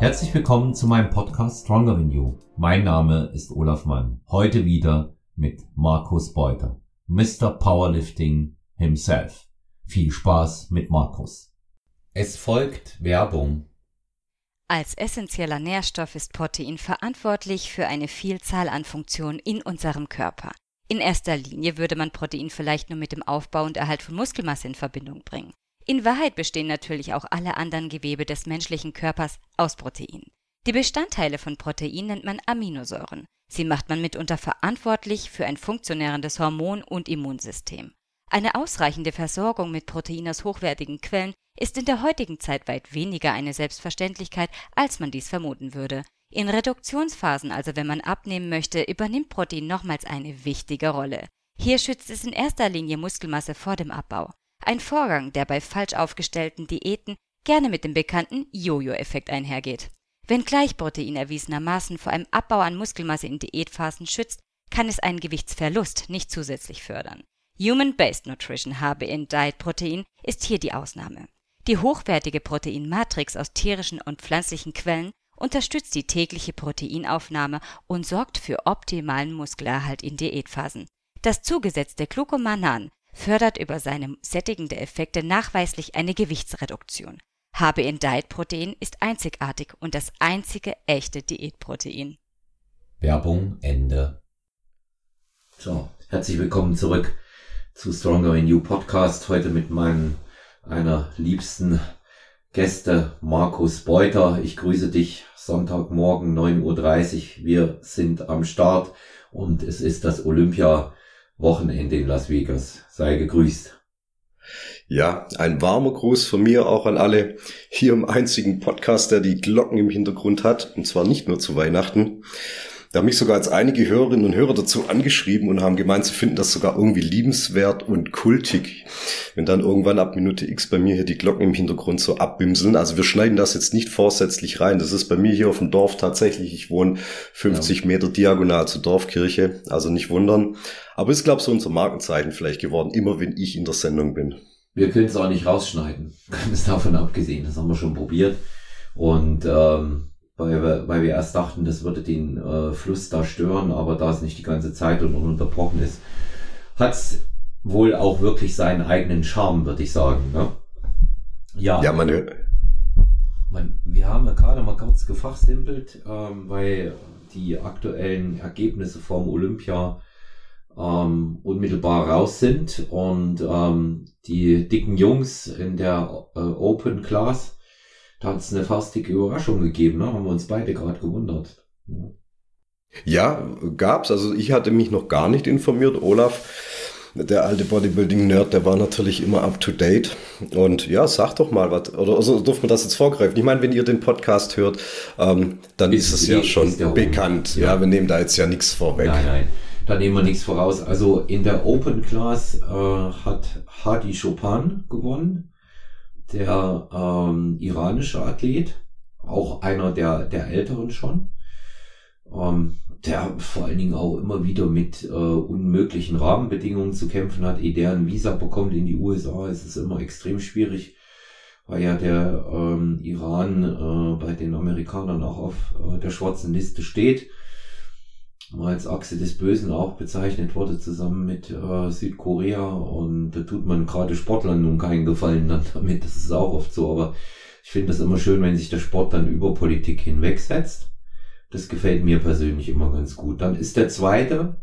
Herzlich willkommen zu meinem Podcast Stronger Than You. Mein Name ist Olaf Mann. Heute wieder mit Markus Beuter, Mr. Powerlifting himself. Viel Spaß mit Markus. Es folgt Werbung. Als essentieller Nährstoff ist Protein verantwortlich für eine Vielzahl an Funktionen in unserem Körper. In erster Linie würde man Protein vielleicht nur mit dem Aufbau und Erhalt von Muskelmasse in Verbindung bringen. In Wahrheit bestehen natürlich auch alle anderen Gewebe des menschlichen Körpers aus Protein. Die Bestandteile von Protein nennt man Aminosäuren. Sie macht man mitunter verantwortlich für ein funktionierendes Hormon- und Immunsystem. Eine ausreichende Versorgung mit Protein aus hochwertigen Quellen ist in der heutigen Zeit weit weniger eine Selbstverständlichkeit, als man dies vermuten würde. In Reduktionsphasen, also wenn man abnehmen möchte, übernimmt Protein nochmals eine wichtige Rolle. Hier schützt es in erster Linie Muskelmasse vor dem Abbau. Ein Vorgang, der bei falsch aufgestellten Diäten gerne mit dem bekannten Jojo-Effekt einhergeht. Wenngleich Protein erwiesenermaßen vor einem Abbau an Muskelmasse in Diätphasen schützt, kann es einen Gewichtsverlust nicht zusätzlich fördern. Human-Based Nutrition HBN Diet Protein ist hier die Ausnahme. Die hochwertige Proteinmatrix aus tierischen und pflanzlichen Quellen unterstützt die tägliche Proteinaufnahme und sorgt für optimalen Muskelerhalt in Diätphasen. Das zugesetzte Glucomanan fördert über seine sättigende Effekte nachweislich eine Gewichtsreduktion. HBN Diet Protein ist einzigartig und das einzige echte Diätprotein. Werbung Ende. So, herzlich willkommen zurück zu Stronger in You Podcast. Heute mit meinem einer liebsten Gäste, Markus Beuter. Ich grüße dich Sonntagmorgen 9.30 Uhr. Wir sind am Start und es ist das Olympia-Wochenende in Las Vegas. Sei gegrüßt. Ja, ein warmer Gruß von mir auch an alle hier im einzigen Podcast, der die Glocken im Hintergrund hat. Und zwar nicht nur zu Weihnachten. Da haben mich sogar als einige Hörerinnen und Hörer dazu angeschrieben und haben gemeint, sie finden das sogar irgendwie liebenswert und kultig, wenn dann irgendwann ab Minute X bei mir hier die Glocken im Hintergrund so abbimseln. Also wir schneiden das jetzt nicht vorsätzlich rein. Das ist bei mir hier auf dem Dorf tatsächlich. Ich wohne 50 ja. Meter diagonal zur Dorfkirche, also nicht wundern. Aber ist, glaube ich, so unser Markenzeichen vielleicht geworden, immer wenn ich in der Sendung bin. Wir können es auch nicht rausschneiden, ganz davon abgesehen. Das haben wir schon probiert. Und ähm, weil wir, weil wir erst dachten, das würde den äh, Fluss da stören, aber da es nicht die ganze Zeit und ununterbrochen ist, hat es wohl auch wirklich seinen eigenen Charme, würde ich sagen. Ne? Ja, ja meine. Man, wir haben ja gerade mal kurz gefachsimpelt, ähm, weil die aktuellen Ergebnisse vom Olympia ähm, unmittelbar raus sind und ähm, die dicken Jungs in der äh, Open Class da hat es eine faustige Überraschung gegeben, ne? Haben wir uns beide gerade gewundert. Ja. ja, gab's. Also ich hatte mich noch gar nicht informiert. Olaf, der alte Bodybuilding-Nerd, der war natürlich immer up to date. Und ja, sag doch mal was. Oder also dürfen wir das jetzt vorgreifen? Ich meine, wenn ihr den Podcast hört, ähm, dann ist, ist es ja schon bekannt. Ja. ja. wir nehmen da jetzt ja nichts vorweg. Nein, nein. Da nehmen wir nichts voraus. Also in der Open Class äh, hat Hadi Chopin gewonnen der ähm, iranische Athlet, auch einer der, der älteren schon, ähm, der vor allen Dingen auch immer wieder mit äh, unmöglichen Rahmenbedingungen zu kämpfen hat. Ehe der ein Visa bekommt in die USA, ist es immer extrem schwierig, weil ja der ähm, Iran äh, bei den Amerikanern auch auf äh, der schwarzen Liste steht als Achse des Bösen auch bezeichnet wurde, zusammen mit äh, Südkorea. Und da tut man gerade Sportlern nun keinen Gefallen dann damit. Das ist auch oft so. Aber ich finde das immer schön, wenn sich der Sport dann über Politik hinwegsetzt. Das gefällt mir persönlich immer ganz gut. Dann ist der zweite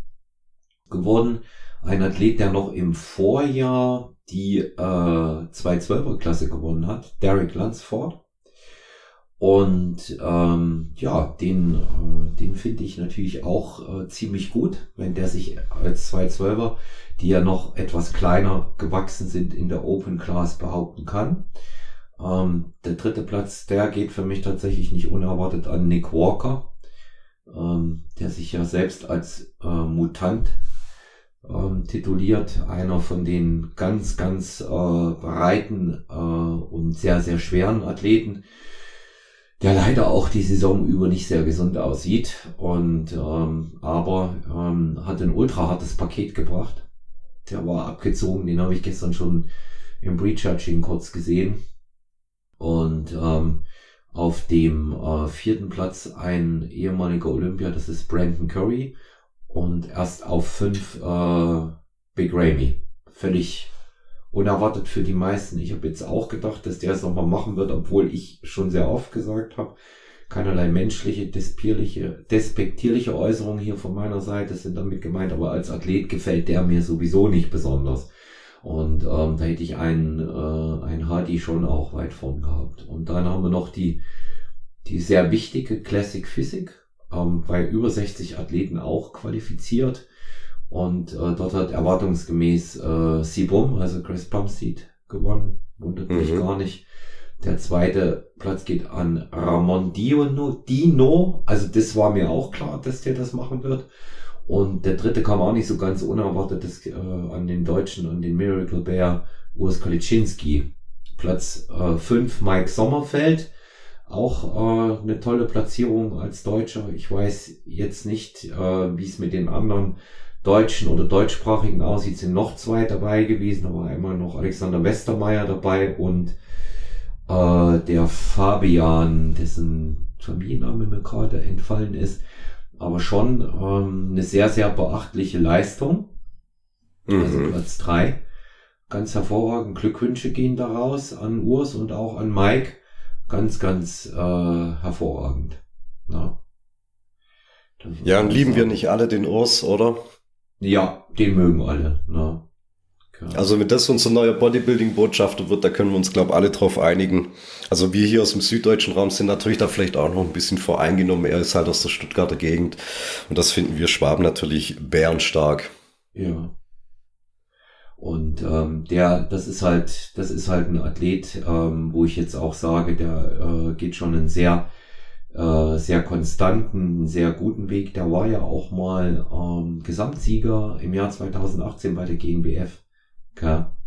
geworden ein Athlet, der noch im Vorjahr die äh, 212er Klasse gewonnen hat, Derek Lunsford. Und ähm, ja, den, äh, den finde ich natürlich auch äh, ziemlich gut, wenn der sich als 212er, die ja noch etwas kleiner gewachsen sind, in der Open Class behaupten kann. Ähm, der dritte Platz, der geht für mich tatsächlich nicht unerwartet an Nick Walker, ähm, der sich ja selbst als äh, Mutant ähm, tituliert, einer von den ganz, ganz äh, breiten äh, und sehr, sehr schweren Athleten der leider auch die Saison über nicht sehr gesund aussieht und ähm, aber ähm, hat ein ultra hartes Paket gebracht. Der war abgezogen, den habe ich gestern schon im Prejudging kurz gesehen und ähm, Auf dem äh, vierten Platz ein ehemaliger Olympia, das ist Brandon Curry. Und erst auf fünf äh, Big Ramy. Völlig unerwartet für die meisten. Ich habe jetzt auch gedacht, dass der es nochmal machen wird, obwohl ich schon sehr oft gesagt habe, keinerlei menschliche, despektierliche, despektierliche Äußerungen hier von meiner Seite sind damit gemeint, aber als Athlet gefällt der mir sowieso nicht besonders. Und ähm, da hätte ich einen, äh, einen Hardy schon auch weit vorn gehabt. Und dann haben wir noch die, die sehr wichtige Classic Physik, ähm, bei über 60 Athleten auch qualifiziert. Und äh, dort hat erwartungsgemäß äh, Sibum, also Chris Plumsteed, gewonnen. Wundert mich mhm. gar nicht. Der zweite Platz geht an Ramon Dino, Dino. Also das war mir auch klar, dass der das machen wird. Und der dritte kam auch nicht so ganz unerwartet das, äh, an den Deutschen, an den Miracle Bear, Urs Kaliczynski. Platz 5 äh, Mike Sommerfeld. Auch äh, eine tolle Platzierung als Deutscher. Ich weiß jetzt nicht, äh, wie es mit den anderen deutschen oder deutschsprachigen aussieht. Sind noch zwei dabei gewesen. Da war einmal noch Alexander Westermeier dabei und äh, der Fabian, dessen Familienname mir gerade entfallen ist, aber schon ähm, eine sehr, sehr beachtliche Leistung. Also mhm. Also Platz drei. Ganz hervorragend. Glückwünsche gehen daraus an Urs und auch an Mike. Ganz, ganz äh, hervorragend. Ja, ja und lieben wir nicht alle den Urs, oder? Ja, den mögen alle. Na. Also wenn das unser neuer Bodybuilding-Botschafter wird, da können wir uns, glaube alle drauf einigen. Also wir hier aus dem süddeutschen Raum sind natürlich da vielleicht auch noch ein bisschen voreingenommen. Er ist halt aus der Stuttgarter Gegend. Und das finden wir Schwaben natürlich bärenstark. Ja. Und ähm, der, das ist halt, das ist halt ein Athlet, ähm, wo ich jetzt auch sage, der äh, geht schon einen sehr, äh, sehr konstanten, sehr guten Weg. Der war ja auch mal ähm, Gesamtsieger im Jahr 2018 bei der GmbF. Ja.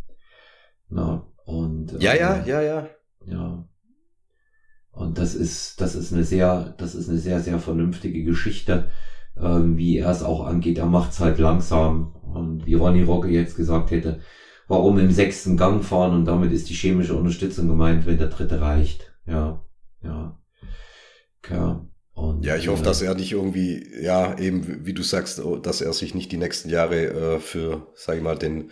Na, und, ja, äh, ja, ja, ja. Ja. Und das ist, das ist eine sehr, das ist eine sehr, sehr vernünftige Geschichte, ähm, wie er es auch angeht. Er macht es halt langsam. Und wie Ronny Rocke jetzt gesagt hätte, warum im sechsten Gang fahren und damit ist die chemische Unterstützung gemeint, wenn der dritte reicht. Ja, ja. Ja. Und, ja, ich hoffe, äh, dass er nicht irgendwie, ja, eben, wie du sagst, dass er sich nicht die nächsten Jahre äh, für, sag ich mal, den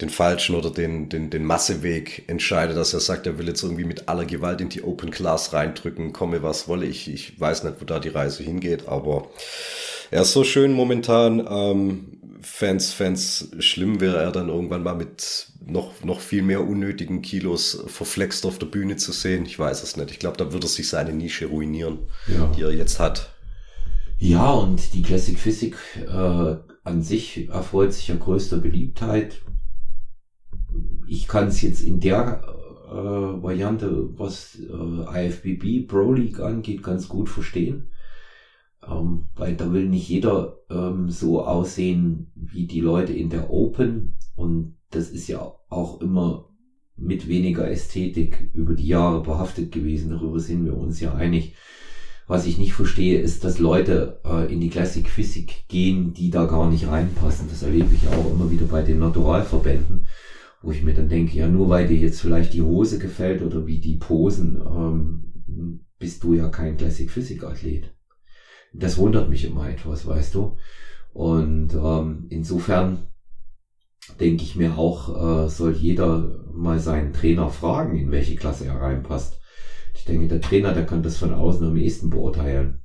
den falschen oder den, den, den Masseweg entscheidet, dass er sagt, er will jetzt irgendwie mit aller Gewalt in die Open Class reindrücken, komme was wolle. Ich, ich weiß nicht, wo da die Reise hingeht, aber er ist so schön momentan. Ähm, Fans, Fans, schlimm wäre er dann irgendwann mal mit noch, noch viel mehr unnötigen Kilos verflext auf der Bühne zu sehen. Ich weiß es nicht. Ich glaube, da würde er sich seine Nische ruinieren, ja. die er jetzt hat. Ja, und die Classic Physik äh, an sich erfreut sich ja größter Beliebtheit ich kann es jetzt in der äh, Variante, was äh, IFBB Pro League angeht, ganz gut verstehen. Ähm, weil da will nicht jeder ähm, so aussehen wie die Leute in der Open. Und das ist ja auch immer mit weniger Ästhetik über die Jahre behaftet gewesen. Darüber sind wir uns ja einig. Was ich nicht verstehe, ist, dass Leute äh, in die Classic Physik gehen, die da gar nicht reinpassen. Das erlebe ich auch immer wieder bei den Naturalverbänden wo ich mir dann denke, ja, nur weil dir jetzt vielleicht die Hose gefällt oder wie die Posen, ähm, bist du ja kein Classic Physik Athlet. Das wundert mich immer etwas, weißt du. Und ähm, insofern denke ich mir auch, äh, soll jeder mal seinen Trainer fragen, in welche Klasse er reinpasst. Ich denke, der Trainer, der kann das von außen am ehesten beurteilen.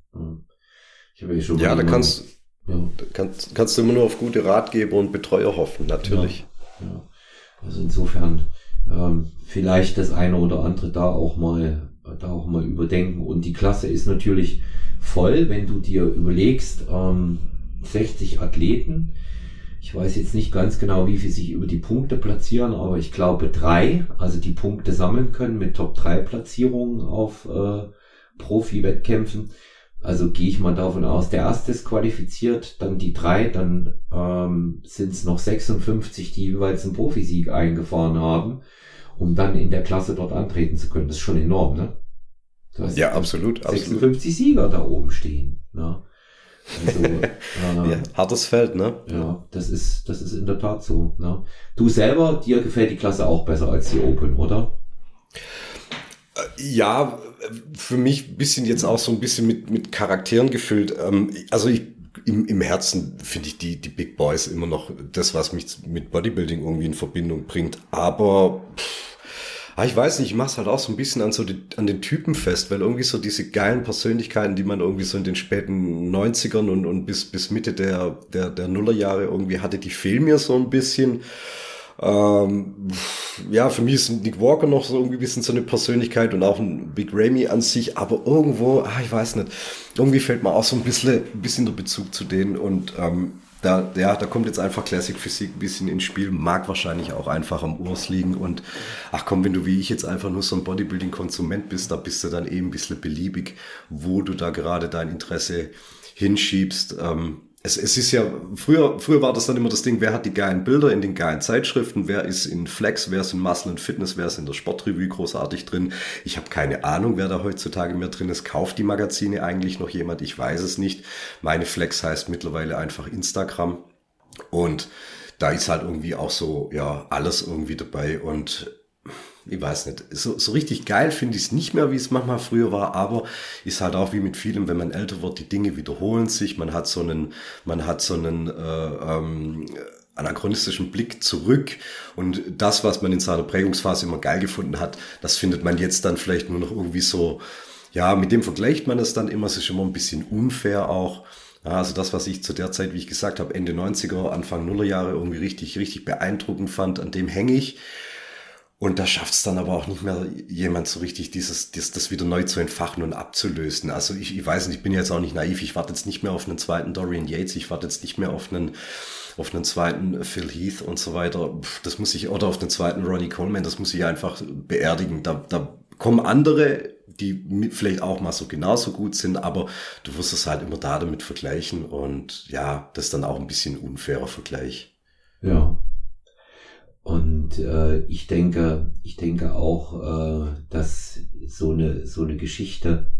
Ich habe ja schon ja, da kannst, ja. kannst, kannst du immer nur auf gute Ratgeber und Betreuer hoffen, natürlich. Ja, ja. Also insofern ähm, vielleicht das eine oder andere da auch mal da auch mal überdenken. Und die Klasse ist natürlich voll, wenn du dir überlegst, ähm, 60 Athleten. Ich weiß jetzt nicht ganz genau, wie viel sich über die Punkte platzieren, aber ich glaube drei, also die Punkte sammeln können mit Top 3 Platzierungen auf äh, Profi-Wettkämpfen. Also gehe ich mal davon aus, der erste ist qualifiziert, dann die drei, dann ähm, sind es noch 56, die jeweils einen Profisieg eingefahren haben, um dann in der Klasse dort antreten zu können. Das ist schon enorm, ne? Ja, absolut. 56 absolut. Sieger da oben stehen. Ne? Also, äh, ja, hartes Feld, ne? Ja, das ist, das ist in der Tat so. Ne? Du selber, dir gefällt die Klasse auch besser als die Open, oder? Äh, ja, für mich ein bisschen jetzt auch so ein bisschen mit, mit Charakteren gefüllt. Ähm, also ich, im, im Herzen finde ich die, die Big Boys immer noch das, was mich mit Bodybuilding irgendwie in Verbindung bringt. Aber pff, ah, ich weiß nicht, ich mache es halt auch so ein bisschen an, so die, an den Typen fest, weil irgendwie so diese geilen Persönlichkeiten, die man irgendwie so in den späten 90ern und, und bis, bis Mitte der, der, der Nullerjahre irgendwie hatte, die fehlen mir so ein bisschen. Ähm, ja, für mich ist Nick Walker noch so irgendwie ein bisschen so eine Persönlichkeit und auch ein Big Ramy an sich, aber irgendwo, ah, ich weiß nicht, irgendwie fällt mir auch so ein bisschen, ein bisschen der Bezug zu denen und ähm, da, ja, da kommt jetzt einfach Classic Physik ein bisschen ins Spiel, mag wahrscheinlich auch einfach am Urs liegen und ach komm, wenn du wie ich jetzt einfach nur so ein Bodybuilding-Konsument bist, da bist du dann eben ein bisschen beliebig, wo du da gerade dein Interesse hinschiebst. Ähm, es, es ist ja, früher, früher war das dann immer das Ding, wer hat die geilen Bilder in den geilen Zeitschriften, wer ist in Flex, wer ist in Muscle and Fitness, wer ist in der Sportrevue großartig drin. Ich habe keine Ahnung, wer da heutzutage mehr drin ist. Kauft die Magazine eigentlich noch jemand? Ich weiß es nicht. Meine Flex heißt mittlerweile einfach Instagram. Und da ist halt irgendwie auch so, ja, alles irgendwie dabei und ich weiß nicht, so, so richtig geil finde ich es nicht mehr, wie es manchmal früher war, aber ist halt auch wie mit vielem, wenn man älter wird, die Dinge wiederholen sich, man hat so einen, man hat so einen äh, ähm, anachronistischen Blick zurück und das, was man in seiner Prägungsphase immer geil gefunden hat, das findet man jetzt dann vielleicht nur noch irgendwie so, ja, mit dem vergleicht man es dann immer, es ist immer ein bisschen unfair auch. Ja, also das, was ich zu der Zeit, wie ich gesagt habe, Ende 90er, Anfang Nullerjahre irgendwie richtig, richtig beeindruckend fand, an dem hänge ich. Und da schafft es dann aber auch nicht mehr jemand so richtig, dieses, das, das wieder neu zu entfachen und abzulösen. Also ich, ich weiß nicht, ich bin jetzt auch nicht naiv, ich warte jetzt nicht mehr auf einen zweiten Dorian Yates, ich warte jetzt nicht mehr auf einen, auf einen zweiten Phil Heath und so weiter. Das muss ich, oder auf einen zweiten Ronnie Coleman, das muss ich einfach beerdigen. Da, da kommen andere, die vielleicht auch mal so genauso gut sind, aber du wirst es halt immer da damit vergleichen und ja, das ist dann auch ein bisschen unfairer Vergleich. Ja. Und äh, ich denke, ich denke auch, äh, dass so eine so eine Geschichte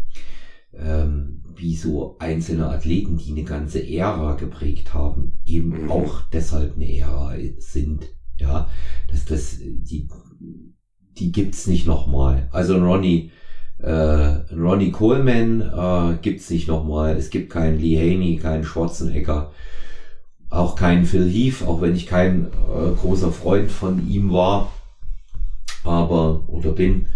ähm, wie so einzelne Athleten, die eine ganze Ära geprägt haben, eben mhm. auch deshalb eine Ära sind. Ja, dass das die die gibt's nicht nochmal. Also Ronnie äh, Ronnie Coleman äh, gibt's nicht nochmal. Es gibt keinen Lee Haney, keinen Schwarzenegger auch kein Phil Heath, auch wenn ich kein äh, großer Freund von ihm war, aber oder bin,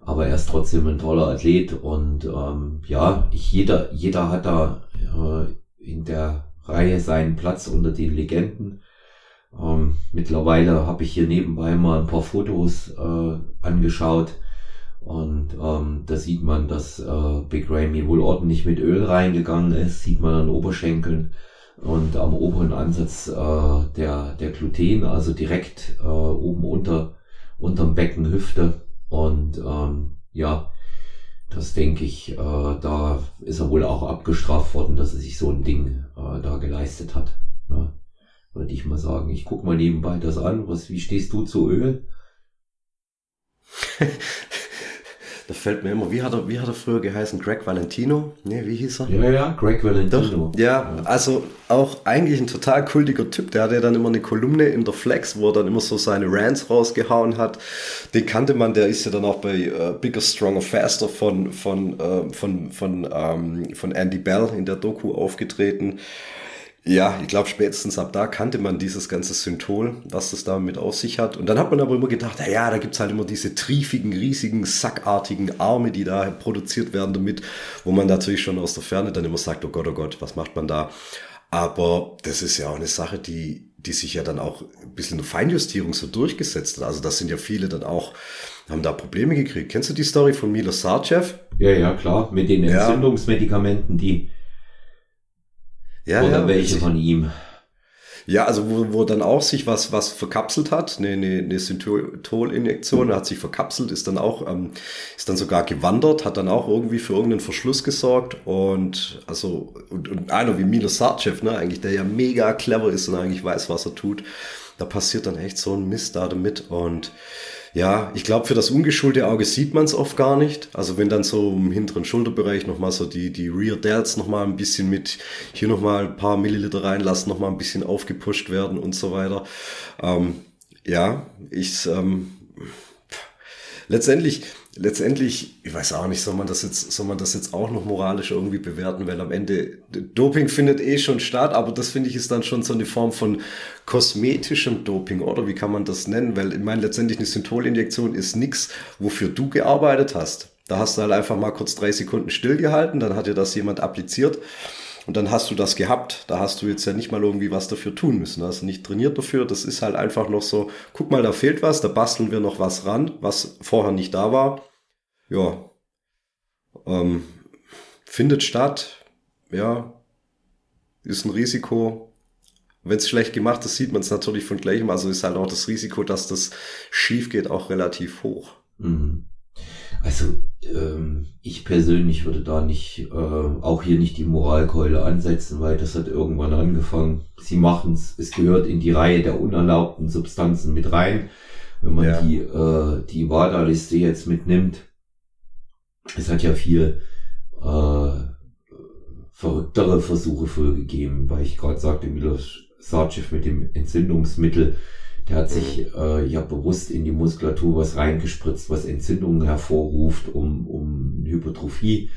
aber er ist trotzdem ein toller Athlet und ähm, ja, ich, jeder, jeder hat da äh, in der Reihe seinen Platz unter den Legenden. Ähm, mittlerweile habe ich hier nebenbei mal ein paar Fotos äh, angeschaut und ähm, da sieht man, dass äh, Big Ramy wohl ordentlich mit Öl reingegangen ist, sieht man an Oberschenkeln und am oberen Ansatz äh, der, der Gluten, also direkt äh, oben unter unterm Becken Hüfte und ähm, ja, das denke ich, äh, da ist er wohl auch abgestraft worden, dass er sich so ein Ding äh, da geleistet hat. Ja, würde ich mal sagen. Ich guck mal nebenbei das an. Was, wie stehst du zu Öl? Da fällt mir immer, wie hat er, wie hat er früher geheißen? Greg Valentino? Nee, wie hieß er? Ja, ja, Greg Valentino. Doch, ja, ja, also auch eigentlich ein total kultiger Typ. Der hatte ja dann immer eine Kolumne in der Flex, wo er dann immer so seine Rants rausgehauen hat. Den kannte man, der ist ja dann auch bei äh, Bigger, Stronger, Faster von, von, äh, von, von, ähm, von Andy Bell in der Doku aufgetreten. Ja, ich glaube, spätestens ab da kannte man dieses ganze Synthol, was das damit auf sich hat. Und dann hat man aber immer gedacht, ja, ja da gibt's halt immer diese triefigen, riesigen, sackartigen Arme, die da produziert werden damit, wo man natürlich schon aus der Ferne dann immer sagt, oh Gott, oh Gott, was macht man da? Aber das ist ja auch eine Sache, die, die sich ja dann auch ein bisschen in der Feinjustierung so durchgesetzt hat. Also das sind ja viele dann auch, haben da Probleme gekriegt. Kennst du die Story von Milo Sarcev? Ja, ja, klar, mit den Entzündungsmedikamenten, die ja, Oder ja, welche von ihm? Ja, also wo, wo dann auch sich was, was verkapselt hat, eine, eine, eine Synthol-Injektion, hat sich verkapselt, ist dann auch, ähm, ist dann sogar gewandert, hat dann auch irgendwie für irgendeinen Verschluss gesorgt und also, und, und einer wie Milo Sarcev, ne, eigentlich, der ja mega clever ist und eigentlich weiß, was er tut, da passiert dann echt so ein Mist da damit und ja, ich glaube, für das ungeschulte Auge sieht man es oft gar nicht. Also wenn dann so im hinteren Schulterbereich nochmal so die, die Rear Delts nochmal ein bisschen mit hier nochmal ein paar Milliliter reinlassen, nochmal ein bisschen aufgepusht werden und so weiter. Ähm, ja, ich, ähm, letztendlich, letztendlich, ich weiß auch nicht, soll man das jetzt, soll man das jetzt auch noch moralisch irgendwie bewerten, weil am Ende Doping findet eh schon statt, aber das finde ich ist dann schon so eine Form von kosmetischem Doping, oder wie kann man das nennen? Weil ich meine, letztendlich eine Syntholinjektion ist nichts, wofür du gearbeitet hast. Da hast du halt einfach mal kurz drei Sekunden stillgehalten, dann hat dir das jemand appliziert und dann hast du das gehabt. Da hast du jetzt ja nicht mal irgendwie was dafür tun müssen. Hast du nicht trainiert dafür. Das ist halt einfach noch so, guck mal, da fehlt was, da basteln wir noch was ran, was vorher nicht da war. Ja. Ähm, findet statt. Ja. Ist ein Risiko. Wenn es schlecht gemacht ist, sieht man es natürlich von gleichem. Also ist halt auch das Risiko, dass das schief geht, auch relativ hoch. Mhm. Also ähm, ich persönlich würde da nicht, äh, auch hier nicht die Moralkeule ansetzen, weil das hat irgendwann angefangen. Sie machen es, es gehört in die Reihe der unerlaubten Substanzen mit rein. Wenn man ja. die, äh, die WADA-Liste jetzt mitnimmt, es hat ja viel äh, verrücktere Versuche vorgegeben, weil ich gerade sagte, Milos Sarcev mit dem Entzündungsmittel, der hat sich mhm. äh, ja bewusst in die Muskulatur was reingespritzt, was Entzündungen hervorruft, um, um Hypertrophie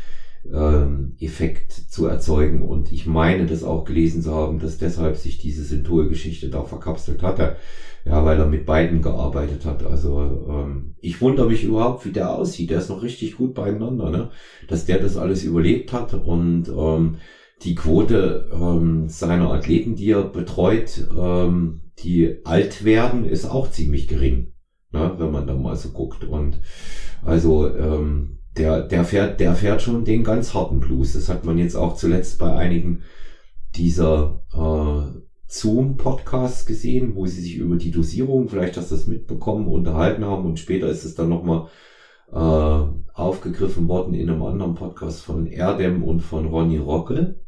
ähm, Effekt zu erzeugen. Und ich meine, das auch gelesen zu haben, dass deshalb sich diese Synthol-Geschichte da verkapselt hatte. Ja, weil er mit beiden gearbeitet hat. Also ähm, ich wundere mich überhaupt, wie der aussieht. Der ist noch richtig gut beieinander, ne? Dass der das alles überlebt hat und ähm, die Quote ähm, seiner Athleten, die er betreut, ähm, die alt werden, ist auch ziemlich gering, ne, wenn man da mal so guckt. Und also ähm, der, der fährt, der fährt schon den ganz harten Blues. Das hat man jetzt auch zuletzt bei einigen dieser äh, Zoom-Podcasts gesehen, wo sie sich über die Dosierung, vielleicht hast du das mitbekommen, unterhalten haben und später ist es dann nochmal äh, aufgegriffen worden in einem anderen Podcast von Erdem und von Ronny Rockel.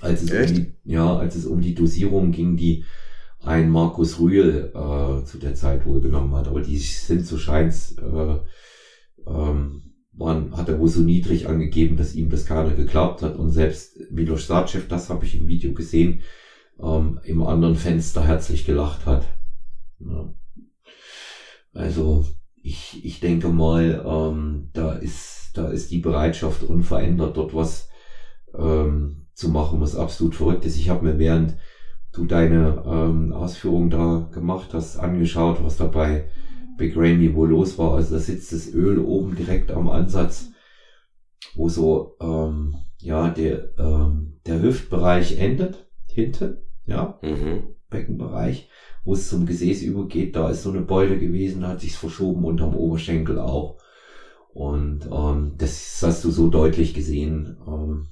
Als es, um die, ja, als es um die Dosierung ging, die ein Markus Rühl äh, zu der Zeit wohl genommen hat. Aber die sind so scheins, äh, ähm, waren, hat er wohl so niedrig angegeben, dass ihm das keiner geglaubt hat. Und selbst Milos Sarcev, das habe ich im Video gesehen, ähm, im anderen Fenster herzlich gelacht hat. Ja. Also ich, ich denke mal, ähm, da ist, da ist die Bereitschaft unverändert, dort was ähm, zu machen, was absolut verrückt ist. Ich habe mir während du deine ähm, Ausführungen da gemacht hast, angeschaut, was da bei Big Randy wohl los war. Also da sitzt das Öl oben direkt am Ansatz, wo so ähm, ja der ähm, der Hüftbereich endet hinten, ja, mhm. Beckenbereich, wo es zum Gesäß übergeht. Da ist so eine Beule gewesen, hat sich's verschoben unterm Oberschenkel auch. Und ähm, das hast du so deutlich gesehen. Ähm,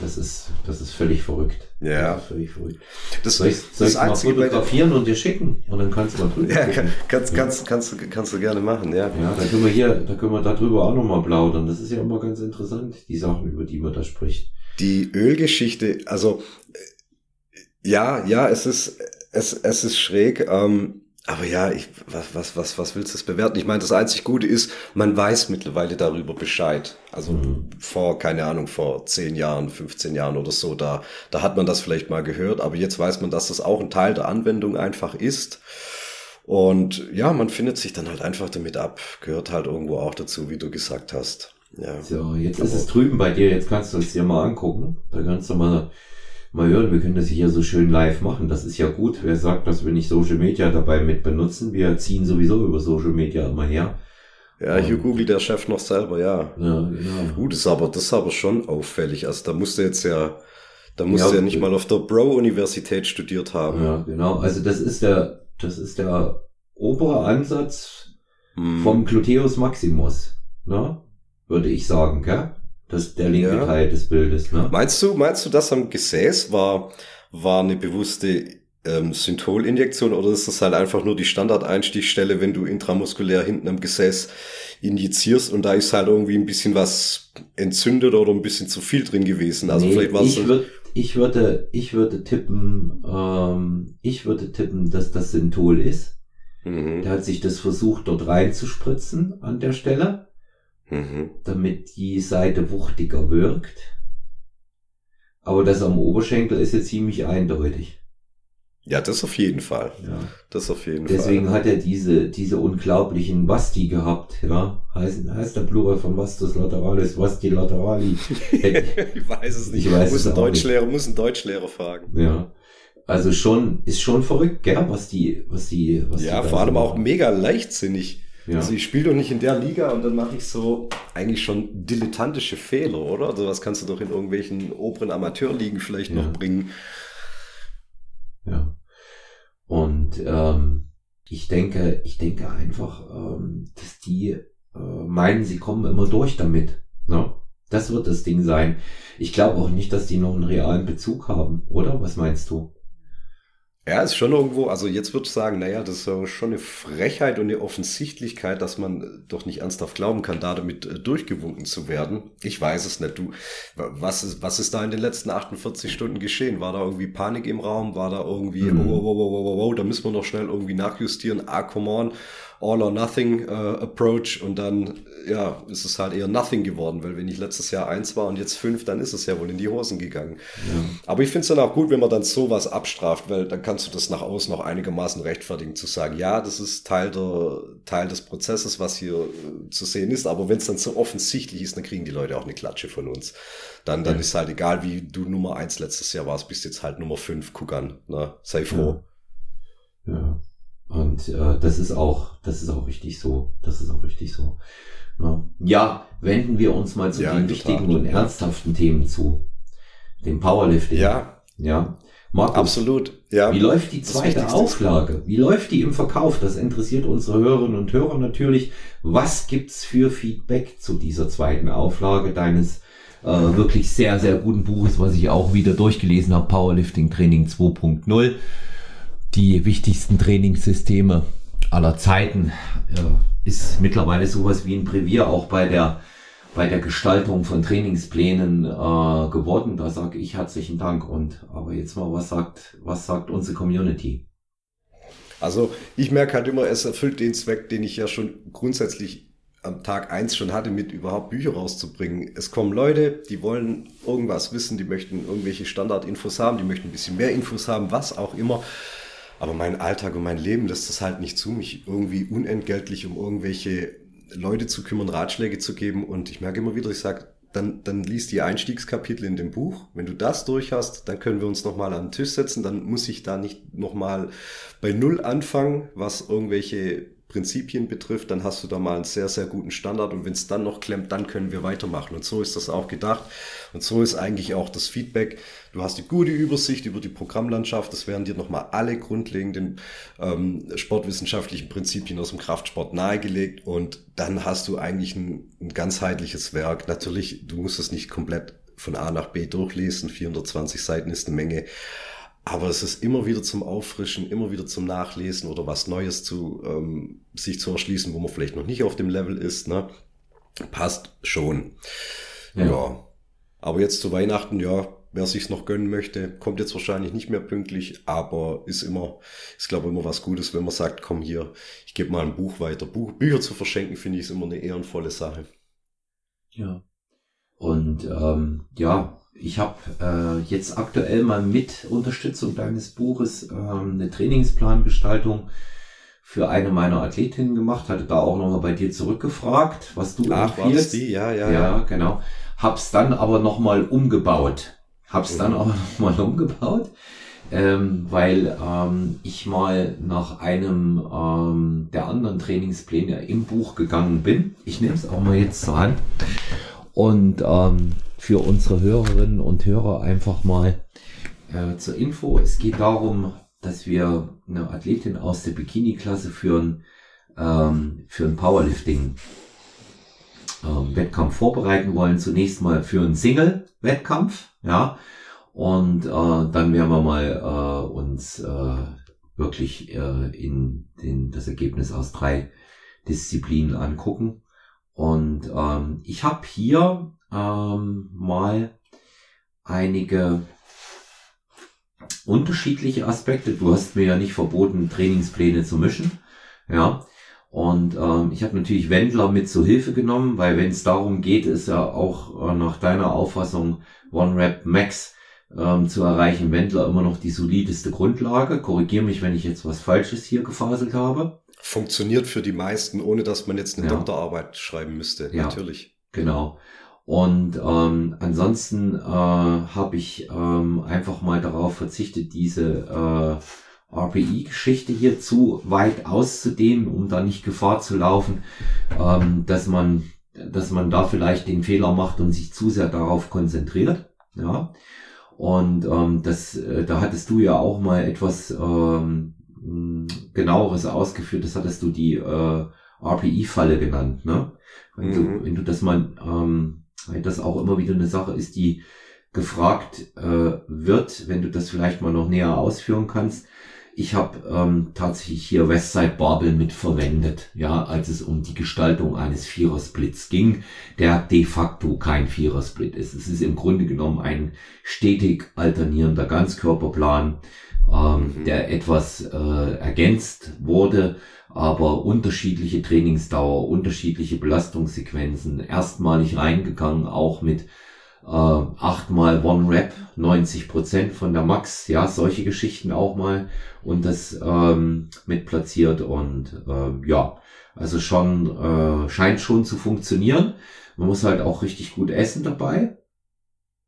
das ist, das ist völlig verrückt. Ja. Das ist völlig verrückt. Das, soll ich, soll das ich mal fotografieren und dir schicken und dann kannst du mal drüber Ja, kann, kannst, ja. kannst, kannst, du, kannst du gerne machen, ja. Ja, da können wir hier, da können wir darüber auch nochmal plaudern. Das ist ja immer ganz interessant, die Sachen, über die man da spricht. Die Ölgeschichte, also, ja, ja, es ist, es, es ist schräg. Ähm, aber ja, ich, was, was, was, was willst du das bewerten? Ich meine, das einzig Gute ist, man weiß mittlerweile darüber Bescheid. Also mhm. vor, keine Ahnung, vor 10 Jahren, 15 Jahren oder so, da, da hat man das vielleicht mal gehört, aber jetzt weiß man, dass das auch ein Teil der Anwendung einfach ist. Und ja, man findet sich dann halt einfach damit ab. Gehört halt irgendwo auch dazu, wie du gesagt hast. Ja. So, jetzt aber ist es drüben bei dir, jetzt kannst du es dir mal angucken. Da kannst du mal mal hören, wir können das hier so schön live machen. Das ist ja gut. Wer sagt, dass wir nicht Social Media dabei mit benutzen? Wir ziehen sowieso über Social Media immer her. Ja, hier googelt der Chef noch selber, ja. Ja, genau. Gut, ist aber, das ist aber schon auffällig. Also da musste jetzt ja, da musste ja, ja nicht mal auf der Bro-Universität studiert haben. Ja, genau. Also das ist der, das ist der obere Ansatz hm. vom Gluteus Maximus, ne? Würde ich sagen, gell? Das der linke ja. Teil des Bildes. Ne? Meinst du, meinst du, das am Gesäß war, war eine bewusste ähm, Syntholinjektion oder ist das halt einfach nur die Standardeinstichstelle, wenn du intramuskulär hinten am Gesäß injizierst und da ist halt irgendwie ein bisschen was entzündet oder ein bisschen zu viel drin gewesen? Also nee, vielleicht war es. Ich, würd, ich würde, ich würde tippen, ähm, ich würde tippen, dass das Synthol ist. Mhm. Der hat sich das versucht, dort reinzuspritzen an der Stelle mhm. damit die Seite wuchtiger wirkt. Aber das am Oberschenkel ist jetzt ziemlich eindeutig. Ja, das auf jeden Fall. Ja. Das auf jeden Deswegen Fall. hat er diese, diese unglaublichen Basti gehabt, ja. Heißt, heißt der Plural von Vastus Lateralis, Basti Laterali. ich weiß es nicht. Ich weiß muss, es ein Deutschlehrer, muss ein Deutschlehrer fragen. ja. Also schon, ist schon verrückt, gell, was die, was die, was Ja, die vor allem so auch machen. mega leichtsinnig. Ja. Also ich spiele doch nicht in der Liga und dann mache ich so eigentlich schon dilettantische Fehler, oder? Also was kannst du doch in irgendwelchen oberen Amateurligen vielleicht Ja. noch bringen. Ja. Und ähm, ich denke, ich denke einfach, ähm, dass die äh, meinen, sie kommen immer durch damit. Ne? Das wird das Ding sein. Ich glaube auch nicht, dass die noch einen realen Bezug haben, oder? Was meinst du? Ja, ist schon irgendwo, also jetzt würde ich sagen, naja, das ist schon eine Frechheit und eine Offensichtlichkeit, dass man äh, doch nicht ernsthaft glauben kann, da damit äh, durchgewunken zu werden. Ich weiß es nicht. Du, wa- was ist, was ist da in den letzten 48 Stunden geschehen? War da irgendwie Panik im Raum? War da irgendwie, Mhm. oh, oh, oh, oh, oh, oh, da müssen wir noch schnell irgendwie nachjustieren. Ah, come on, all or nothing äh, approach und dann, ja, ist es halt eher nothing geworden, weil wenn ich letztes Jahr eins war und jetzt fünf, dann ist es ja wohl in die Hosen gegangen. Ja. Aber ich finde es dann auch gut, wenn man dann sowas abstraft, weil dann kannst du das nach außen noch einigermaßen rechtfertigen, zu sagen, ja, das ist Teil, der, Teil des Prozesses, was hier äh, zu sehen ist. Aber wenn es dann so offensichtlich ist, dann kriegen die Leute auch eine Klatsche von uns. Dann, dann Ja. ist halt egal, wie du Nummer eins letztes Jahr warst, bist jetzt halt Nummer fünf. Guck an, ne? sei froh. Ja. Und äh, das ist auch, das ist auch richtig so. Das ist auch richtig so. Ja, ja wenden wir uns mal zu Ja, den wichtigen und ernsthaften Themen zu. Dem Powerlifting. Ja, Ja. Markus, absolut. Ja. Wie läuft die zweite Auflage? Wie läuft die im Verkauf? Das interessiert unsere Hörerinnen und Hörer natürlich. Was gibt's für Feedback zu dieser zweiten Auflage deines äh, wirklich sehr, sehr guten Buches, was ich auch wieder durchgelesen habe, Powerlifting Training 2.0. Die wichtigsten Trainingssysteme aller Zeiten äh, ist mittlerweile sowas wie ein Brevier auch bei der bei der Gestaltung von Trainingsplänen äh, geworden. Da sage ich herzlichen Dank. Und aber jetzt mal, was sagt, was sagt unsere Community? Also ich merke halt immer, es erfüllt den Zweck, den ich ja schon grundsätzlich am Tag eins schon hatte, mit überhaupt Bücher rauszubringen. Es kommen Leute, die wollen irgendwas wissen, die möchten irgendwelche Standardinfos haben, die möchten ein bisschen mehr Infos haben, was auch immer. Aber mein Alltag und mein Leben lässt das halt nicht zu, mich irgendwie unentgeltlich um irgendwelche Leute zu kümmern, Ratschläge zu geben. Und ich merke immer wieder, ich sage, dann, dann liest die Einstiegskapitel in dem Buch. Wenn du das durch hast, dann können wir uns nochmal an den Tisch setzen. Dann muss ich da nicht nochmal bei Null anfangen, was irgendwelche Prinzipien betrifft. Dann hast du da mal einen sehr, sehr guten Standard. Und wenn es dann noch klemmt, dann können wir weitermachen. Und so ist das auch gedacht. Und so ist eigentlich auch das Feedback. Du hast eine gute Übersicht über die Programmlandschaft. Das werden dir nochmal alle grundlegenden ähm, sportwissenschaftlichen Prinzipien aus dem Kraftsport nahegelegt. Und dann hast du eigentlich ein, ein ganzheitliches Werk. Natürlich, du musst es nicht komplett von A nach B durchlesen. 420 Seiten ist eine Menge. Aber es ist immer wieder zum Auffrischen, immer wieder zum Nachlesen oder was Neues zu ähm, sich zu erschließen, wo man vielleicht noch nicht auf dem Level ist. Ne? Passt schon. Ja. Ja. Aber jetzt zu Weihnachten, ja, wer sich's noch gönnen möchte, kommt jetzt wahrscheinlich nicht mehr pünktlich, aber ist immer, ist glaube ich immer was Gutes, wenn man sagt, komm hier, ich gebe mal ein Buch weiter. Buch, Bücher zu verschenken, finde ich, ist immer eine ehrenvolle Sache. Ja. Und ähm, ja, ich habe äh, jetzt aktuell mal mit Unterstützung deines Buches ähm, eine Trainingsplangestaltung für eine meiner Athletinnen gemacht, hatte da auch nochmal bei dir zurückgefragt, was du Ach, war das empfiehlst. die? Ja, ja, Ja, ja. genau. Hab's dann aber nochmal umgebaut. Hab's Mhm. dann aber nochmal umgebaut, ähm, weil ähm, ich mal nach einem ähm, der anderen Trainingspläne im Buch gegangen bin. Ich nehme es auch mal jetzt zur Hand. Und ähm, für unsere Hörerinnen und Hörer einfach mal äh, zur Info. Es geht darum, dass wir eine Athletin aus der Bikini-Klasse führen, ähm, für ein Powerlifting ähm, Wettkampf vorbereiten wollen. Zunächst mal für einen Single-Wettkampf, ja. Und äh, dann werden wir mal äh, uns äh, wirklich äh, in den, das Ergebnis aus drei Disziplinen angucken. Und ähm, ich habe hier ähm, mal einige unterschiedliche Aspekte. Du hast mir ja nicht verboten, Trainingspläne zu mischen. Ja. Und ähm, ich habe natürlich Wendler mit zur Hilfe genommen, weil wenn es darum geht, ist ja auch äh, nach deiner Auffassung One Rep Max ähm, zu erreichen. Wendler immer noch die solideste Grundlage. Korrigiere mich, wenn ich jetzt was Falsches hier gefaselt habe. Funktioniert für die meisten, ohne dass man jetzt eine ja. Doktorarbeit schreiben müsste. Ja, Natürlich. Genau. Und ähm, ansonsten äh, habe ich ähm, einfach mal darauf verzichtet, diese äh, RPI-Geschichte hier zu weit auszudehnen, um da nicht Gefahr zu laufen, ähm, dass man, dass man da vielleicht den Fehler macht und sich zu sehr darauf konzentriert. Ja. Und ähm, das, äh, da hattest du ja auch mal etwas ähm, genaueres ausgeführt. Das hattest du die äh, RPI-Falle genannt, ne? Wenn, mhm. du, wenn du das mal, ähm, weil das auch immer wieder eine Sache ist, die gefragt äh, wird, wenn du das vielleicht mal noch näher ausführen kannst. Ich habe ähm, tatsächlich hier Westside Babel mit verwendet, ja, als es um die Gestaltung eines Vierersplits ging, der de facto kein Vierersplit ist. Es ist im Grunde genommen ein stetig alternierender Ganzkörperplan, ähm, mhm. der etwas äh, ergänzt wurde, aber unterschiedliche Trainingsdauer, unterschiedliche Belastungssequenzen, erstmalig reingegangen, auch mit äh, achtmal One Rep, 90 Prozent von der Max, ja, solche Geschichten auch mal und das ähm, mit platziert und äh, ja, also schon äh, scheint schon zu funktionieren. Man muss halt auch richtig gut essen dabei.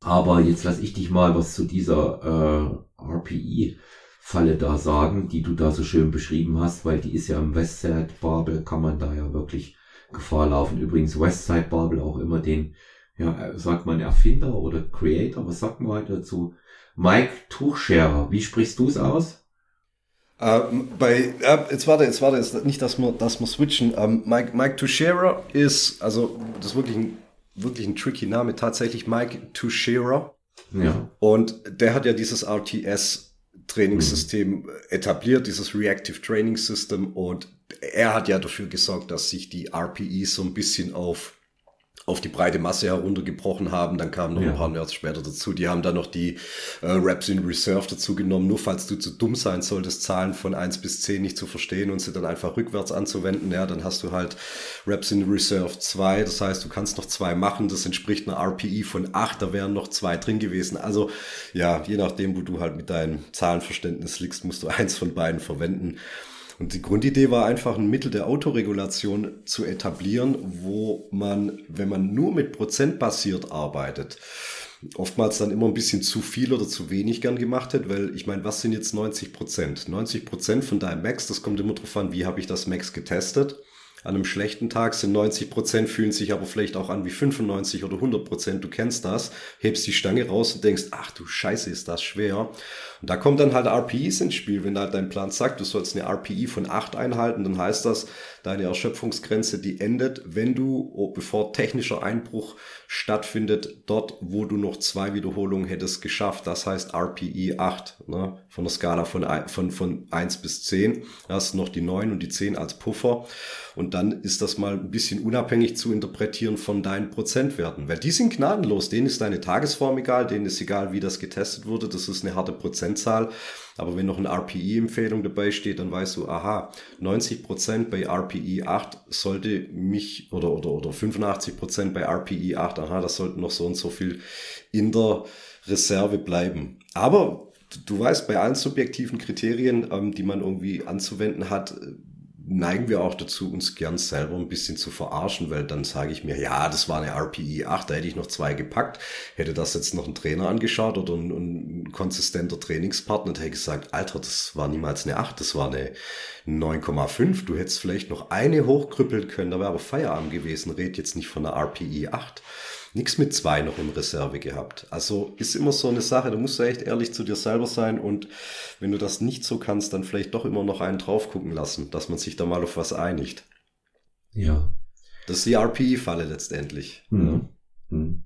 Aber jetzt lass ich dich mal was zu dieser äh, RPI-Falle da sagen, die du da so schön beschrieben hast, weil die ist ja im Westside Babel, kann man da ja wirklich Gefahr laufen. Übrigens Westside Babel auch immer den ja, sagt man Erfinder oder Creator, was sagt man heute dazu? Mike Tuchscherer, wie sprichst du es aus? Uh, bei, uh, jetzt warte, jetzt warte, jetzt nicht, dass wir, dass wir switchen. Ähm, Mike, Mike Tuchscherer ist, also, das ist wirklich ein, wirklich ein tricky Name, tatsächlich Mike Tuchscherer. Ja. Und der hat ja dieses RTS Trainingssystem mhm. etabliert, dieses Reactive Training System und er hat ja dafür gesorgt, dass sich die RPE so ein bisschen auf auf die breite Masse heruntergebrochen haben. Dann kamen noch ja. ein paar Nerds später dazu. Die haben dann noch die äh, Raps in Reserve dazu genommen, nur falls du zu dumm sein solltest, Zahlen von eins bis zehn nicht zu verstehen und sie dann einfach rückwärts anzuwenden. Ja, dann hast du halt Raps in Reserve 2. Das heißt, du kannst noch zwei machen. Das entspricht einer RPI von acht. Da wären noch zwei drin gewesen. Also ja, je nachdem, wo du halt mit deinem Zahlenverständnis liegst, musst du eins von beiden verwenden. Und die Grundidee war einfach ein Mittel der Autoregulation zu etablieren, wo man, wenn man nur mit Prozent basiert arbeitet, oftmals dann immer ein bisschen zu viel oder zu wenig gern gemacht hat, weil ich meine, was sind jetzt 90 Prozent? 90 Prozent von deinem Max, das kommt immer drauf an, wie habe ich das Max getestet. An einem schlechten Tag sind 90 Prozent, fühlen sich aber vielleicht auch an wie 95 oder 100 Prozent. Du kennst das, hebst die Stange raus und denkst, ach du Scheiße, ist das schwer. Und da kommt dann halt RPIs ins Spiel. Wenn halt dein Plan sagt, du sollst eine RPI von 8 einhalten, dann heißt das, deine Erschöpfungsgrenze, die endet, wenn du, oh, bevor technischer Einbruch stattfindet, dort, wo du noch zwei Wiederholungen hättest geschafft. Das heißt RPI 8, ne? von der Skala von, von, von 1 bis 10. Da hast du noch die 9 und die 10 als Puffer. Und dann ist das mal ein bisschen unabhängig zu interpretieren von deinen Prozentwerten. Weil die sind gnadenlos. Denen ist deine Tagesform egal, denen ist egal, wie das getestet wurde. Das ist eine harte Prozentzahl. Aber wenn noch eine RPI-Empfehlung dabei steht, dann weißt du, aha, 90 Prozent bei RPI 8 sollte mich, oder, oder, oder 85 Prozent bei RPI 8, aha, das sollten noch so und so viel in der Reserve bleiben. Aber du weißt, bei allen subjektiven Kriterien, ähm, die man irgendwie anzuwenden hat, neigen wir auch dazu, uns gern selber ein bisschen zu verarschen, weil dann sage ich mir, ja, das war eine RPI 8, da hätte ich noch zwei gepackt. Hätte das jetzt noch ein Trainer angeschaut oder ein, ein konsistenter Trainingspartner, der hätte gesagt, Alter, das war niemals eine 8, das war eine 9,5. Du hättest vielleicht noch eine hochkrüppeln können, da wäre aber Feierabend gewesen. Red jetzt nicht von einer RPI 8 nichts mit zwei noch in Reserve gehabt. Also ist immer so eine Sache, da musst du echt ehrlich zu dir selber sein und wenn du das nicht so kannst, dann vielleicht doch immer noch einen drauf gucken lassen, dass man sich da mal auf was einigt. Ja. Das ist die RPI-Falle letztendlich. Mhm.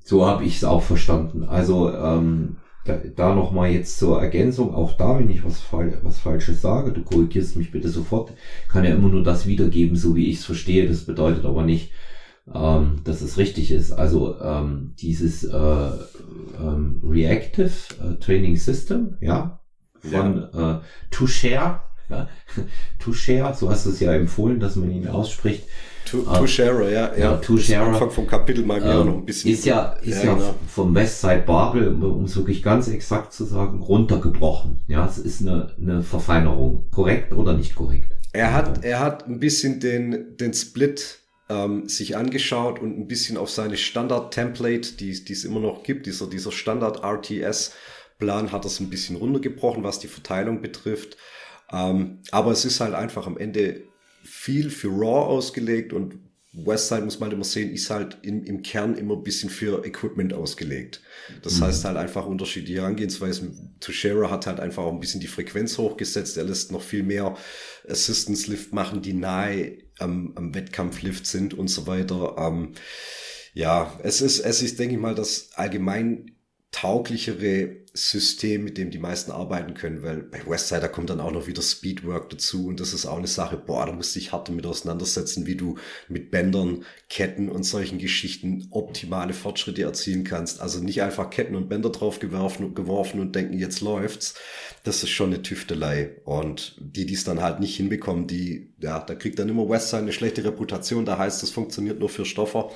So habe ich es auch verstanden. Also ähm, da, da nochmal jetzt zur Ergänzung, auch da, wenn ich was, was Falsches sage, du korrigierst mich bitte sofort, kann ja immer nur das wiedergeben, so wie ich es verstehe. Das bedeutet aber nicht, ähm, dass es richtig ist. Also ähm, dieses äh, ähm, Reactive äh, Training System, ja, von ja. äh, To Share, ja, To Share, so hast du es ja empfohlen, dass man ihn ausspricht. Tushera, ja, ja. Tushera. Anfang vom Kapitel mal ähm, noch ein bisschen. Ist ja, ist ja, genau. vom Westside Babel, um es wirklich ganz exakt zu sagen, runtergebrochen. Ja, es ist eine, eine Verfeinerung. Korrekt oder nicht korrekt? Er hat, er hat ein bisschen den, den Split ähm, sich angeschaut und ein bisschen auf seine Standard-Template, die, es immer noch gibt, dieser, dieser Standard-RTS-Plan hat es ein bisschen runtergebrochen, was die Verteilung betrifft. Ähm, aber es ist halt einfach am Ende viel für Raw ausgelegt und Westside muss man halt immer sehen, ist halt im, im Kern immer ein bisschen für Equipment ausgelegt. Das mhm. heißt halt einfach unterschiedliche Herangehensweisen. Tushera hat halt einfach auch ein bisschen die Frequenz hochgesetzt. Er lässt noch viel mehr Assistance Lift machen, die nahe am, am Wettkampflift sind und so weiter. Ähm, ja, es ist, es ist, denke ich mal, das allgemein tauglichere System, mit dem die meisten arbeiten können, weil bei Westside kommt dann auch noch wieder Speedwork dazu und das ist auch eine Sache, boah, da musst du dich hart damit auseinandersetzen, wie du mit Bändern, Ketten und solchen Geschichten optimale Fortschritte erzielen kannst. Also nicht einfach Ketten und Bänder drauf geworfen, geworfen und denken, jetzt läuft's. Das ist schon eine Tüftelei und die, die es dann halt nicht hinbekommen, die, ja, da kriegt dann immer Westside eine schlechte Reputation, da heißt, es funktioniert nur für Stoffer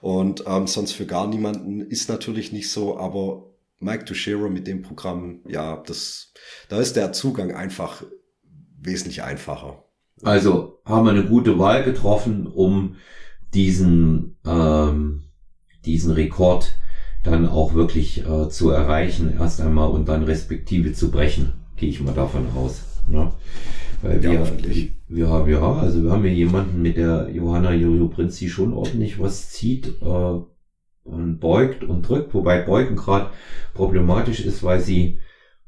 und ähm, sonst für gar niemanden ist natürlich nicht so, aber Mike Tuchero mit dem Programm, ja, das, da ist der Zugang einfach wesentlich einfacher. Also haben wir eine gute Wahl getroffen, um diesen, ähm, diesen Rekord dann auch wirklich äh, zu erreichen, erst einmal und dann respektive zu brechen, gehe ich mal davon aus. Ne? Weil wir, ja, wir haben ja, also wir haben ja jemanden mit der Johanna Jojo Prinz, die schon ordentlich was zieht, äh, und beugt und drückt, wobei Beugen gerade problematisch ist, weil sie,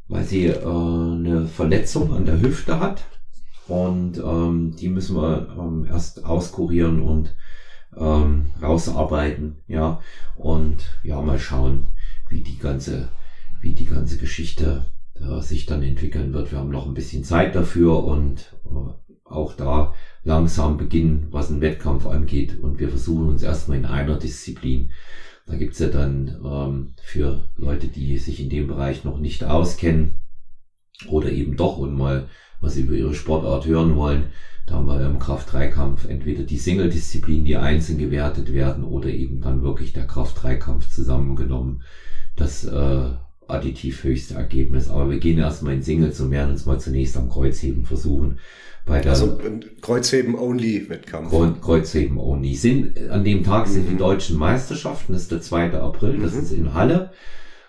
weil sie äh, eine Verletzung an der Hüfte hat und ähm, die müssen wir ähm, erst auskurieren und ähm, rausarbeiten, ja und ja mal schauen, wie die ganze, wie die ganze Geschichte äh, sich dann entwickeln wird. Wir haben noch ein bisschen Zeit dafür und äh, auch da langsam beginnen, was einen Wettkampf angeht. Und wir versuchen uns erstmal in einer Disziplin. Da gibt's ja dann ähm, für Leute, die sich in dem Bereich noch nicht auskennen oder eben doch und mal was über ihre Sportart hören wollen, da haben wir im Kraft-3-Kampf entweder die Single-Disziplin, die einzeln gewertet werden, oder eben dann wirklich der Kraft-3-Kampf zusammengenommen. Das äh, additiv höchste Ergebnis. Aber wir gehen erstmal in Singles und werden uns mal zunächst am Kreuzheben versuchen. Bei der also Kreuzheben-Only-Wettkampf. Kreuzheben-Only. Sind, an dem Tag sind mhm. die deutschen Meisterschaften, das ist der 2. April, das mhm. ist in Halle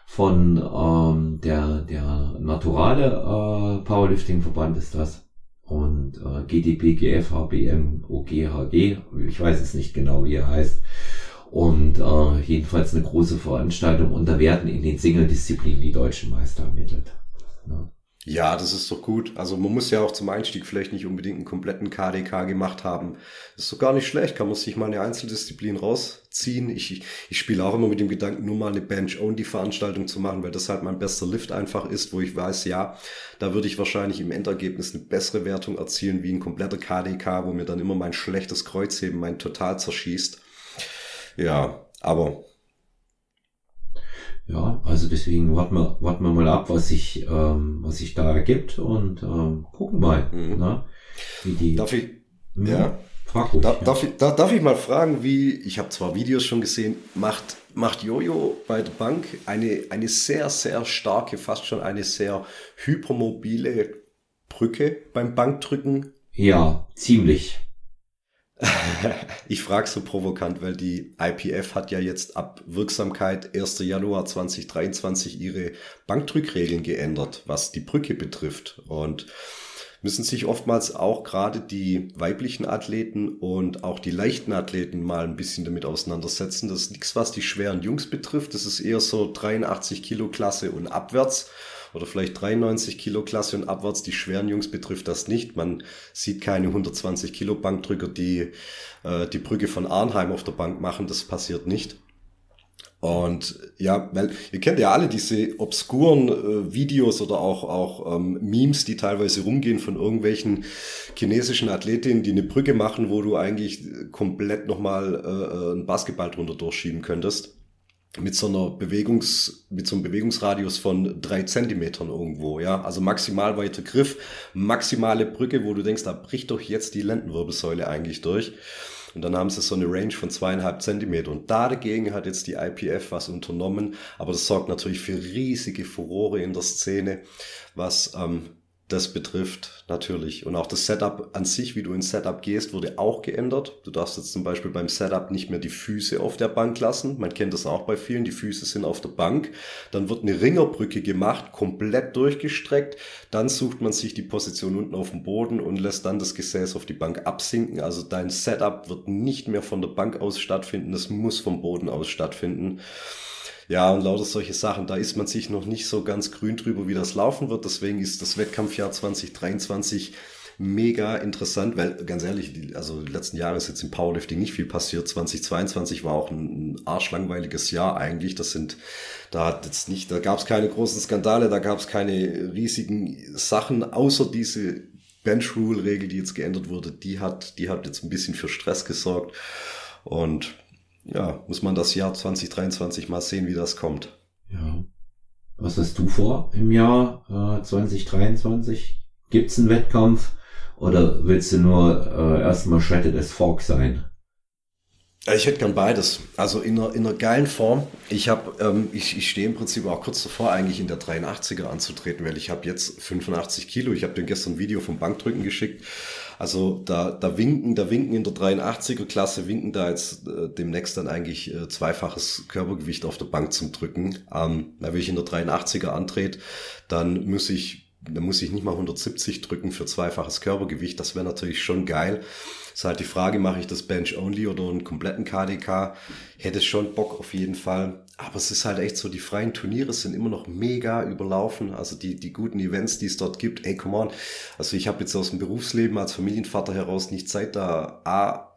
von ähm, der, der naturale äh, Powerlifting-Verband ist das. Und äh, GDP, GFHBM, OGHG, ich weiß es nicht genau, wie er heißt. Und äh, jedenfalls eine große Veranstaltung und da werden in den Single-Disziplinen die deutschen Meister ermittelt. Ja. Ja, das ist doch gut. Also man muss ja auch zum Einstieg vielleicht nicht unbedingt einen kompletten KDK gemacht haben. Das ist doch gar nicht schlecht. Kann man sich mal eine Einzeldisziplin rausziehen. Ich, ich, ich spiele auch immer mit dem Gedanken, nur mal eine Bench-Only-Veranstaltung zu machen, weil das halt mein bester Lift einfach ist, wo ich weiß, ja, da würde ich wahrscheinlich im Endergebnis eine bessere Wertung erzielen wie ein kompletter KDK, wo mir dann immer mein schlechtes Kreuzheben mein total zerschießt. Ja, aber ja, also deswegen warten wir, warten wir mal ab, was sich, ähm, was sich da ergibt und ähm, gucken mal, mhm. ne, wie die. Darf ich? Mh, ja. Frag ruhig, da, ja. darf, ich, da, darf ich mal fragen, wie, ich habe zwar Videos schon gesehen, macht, macht Jojo bei der Bank eine, eine sehr, sehr starke, fast schon eine sehr hypermobile Brücke beim Bankdrücken? Ja, ziemlich. Ich frage so provokant, weil die IPF hat ja jetzt ab Wirksamkeit 1. Januar 2023 ihre Bankdrückregeln geändert, was die Brücke betrifft. Und müssen sich oftmals auch gerade die weiblichen Athleten und auch die leichten Athleten mal ein bisschen damit auseinandersetzen. Das ist nichts, was die schweren Jungs betrifft. Das ist eher so 83 Kilo Klasse und abwärts oder vielleicht 93 Kilo Klasse und abwärts. Die schweren Jungs betrifft das nicht. Man sieht keine 120 Kilo Bankdrücker, die äh, die Brücke von Arnheim auf der Bank machen. Das passiert nicht. Und ja, weil ihr kennt ja alle diese obskuren äh, Videos oder auch, auch ähm, Memes, die teilweise rumgehen von irgendwelchen chinesischen Athletinnen, die eine Brücke machen, wo du eigentlich komplett nochmal äh, äh einen Basketball drunter durchschieben könntest mit so einer Bewegungs, mit so einem Bewegungsradius von drei Zentimetern irgendwo, ja. Also maximal weiter Griff, maximale Brücke, wo du denkst, da bricht doch jetzt die Lendenwirbelsäule eigentlich durch. Und dann haben sie so eine Range von zweieinhalb Zentimeter. Und da dagegen hat jetzt die IPF was unternommen. Aber das sorgt natürlich für riesige Furore in der Szene, was ähm, das betrifft, natürlich. Und auch das Setup an sich, wie du ins Setup gehst, wurde auch geändert. Du darfst jetzt zum Beispiel beim Setup nicht mehr die Füße auf der Bank lassen. Man kennt das auch bei vielen. Die Füße sind auf der Bank. Dann wird eine Ringerbrücke gemacht, komplett durchgestreckt. Dann sucht man sich die Position unten auf dem Boden und lässt dann das Gesäß auf die Bank absinken. Also dein Setup wird nicht mehr von der Bank aus stattfinden. Es muss vom Boden aus stattfinden. Ja, und lauter solche Sachen, da ist man sich noch nicht so ganz grün drüber, wie das laufen wird. Deswegen ist das Wettkampfjahr 2023 mega interessant, weil ganz ehrlich, also die letzten Jahre ist jetzt im Powerlifting nicht viel passiert. 2022 war auch ein arschlangweiliges Jahr eigentlich. Das sind, da hat jetzt nicht, da gab es keine großen Skandale, da gab es keine riesigen Sachen, außer diese Bench Rule Regel, die jetzt geändert wurde. Die hat, die hat jetzt ein bisschen für Stress gesorgt und ja, muss man das Jahr 2023 mal sehen, wie das kommt. Ja. Was hast du vor im Jahr äh, 2023? Gibt's einen Wettkampf oder willst du nur äh, erstmal Shredded as Fork sein? Ich hätte gern beides. Also in einer, in einer geilen Form. Ich habe, ähm, ich, ich stehe im Prinzip auch kurz davor, eigentlich in der 83er anzutreten, weil ich habe jetzt 85 Kilo. Ich habe dir gestern ein Video vom Bankdrücken geschickt. Also da, da winken, da winken in der 83er Klasse, winken da jetzt äh, demnächst dann eigentlich äh, zweifaches Körpergewicht auf der Bank zum Drücken. Ähm, wenn ich in der 83er antrete, dann muss ich da muss ich nicht mal 170 drücken für zweifaches Körpergewicht. Das wäre natürlich schon geil. Ist halt die Frage, mache ich das Bench Only oder einen kompletten KDK? Hätte schon Bock auf jeden Fall. Aber es ist halt echt so, die freien Turniere sind immer noch mega überlaufen. Also die, die guten Events, die es dort gibt, ey, come on. Also ich habe jetzt aus dem Berufsleben als Familienvater heraus nicht Zeit, da A,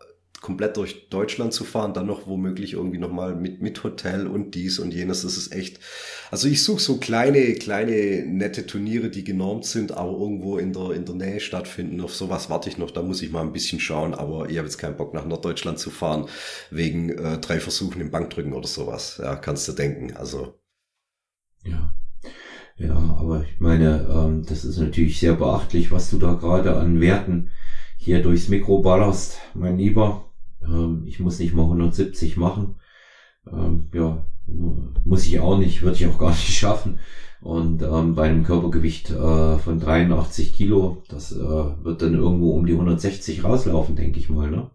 komplett durch Deutschland zu fahren, dann noch womöglich irgendwie nochmal mit, mit Hotel und dies und jenes. Das ist echt. Also ich suche so kleine, kleine, nette Turniere, die genormt sind, aber irgendwo in der, in der Nähe stattfinden. Auf sowas warte ich noch, da muss ich mal ein bisschen schauen, aber ich habe jetzt keinen Bock nach Norddeutschland zu fahren, wegen äh, drei Versuchen im Bankdrücken oder sowas. Ja, kannst du denken. Also. Ja. Ja, aber ich meine, ähm, das ist natürlich sehr beachtlich, was du da gerade an Werten hier durchs Mikro ballerst, mein Lieber. Ähm, ich muss nicht mal 170 machen. Ähm, ja, muss ich auch nicht, würde ich auch gar nicht schaffen. Und ähm, bei einem Körpergewicht äh, von 83 Kilo, das äh, wird dann irgendwo um die 160 rauslaufen, denke ich mal, ne?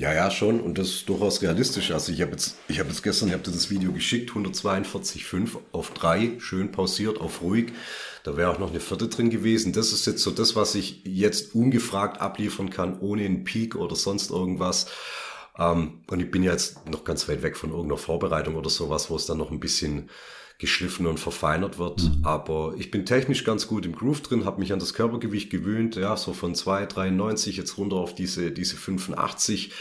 Ja, ja, schon. Und das ist durchaus realistisch. Also ich habe jetzt, ich habe jetzt gestern, ich habe dir das Video geschickt, 142,5 auf 3, schön pausiert, auf ruhig. Da wäre auch noch eine vierte drin gewesen. Das ist jetzt so das, was ich jetzt ungefragt abliefern kann, ohne einen Peak oder sonst irgendwas. Ähm, und ich bin ja jetzt noch ganz weit weg von irgendeiner Vorbereitung oder sowas, wo es dann noch ein bisschen geschliffen und verfeinert wird. Mhm. Aber ich bin technisch ganz gut im Groove drin, habe mich an das Körpergewicht gewöhnt, ja, so von 2,93 jetzt runter auf diese, diese 85.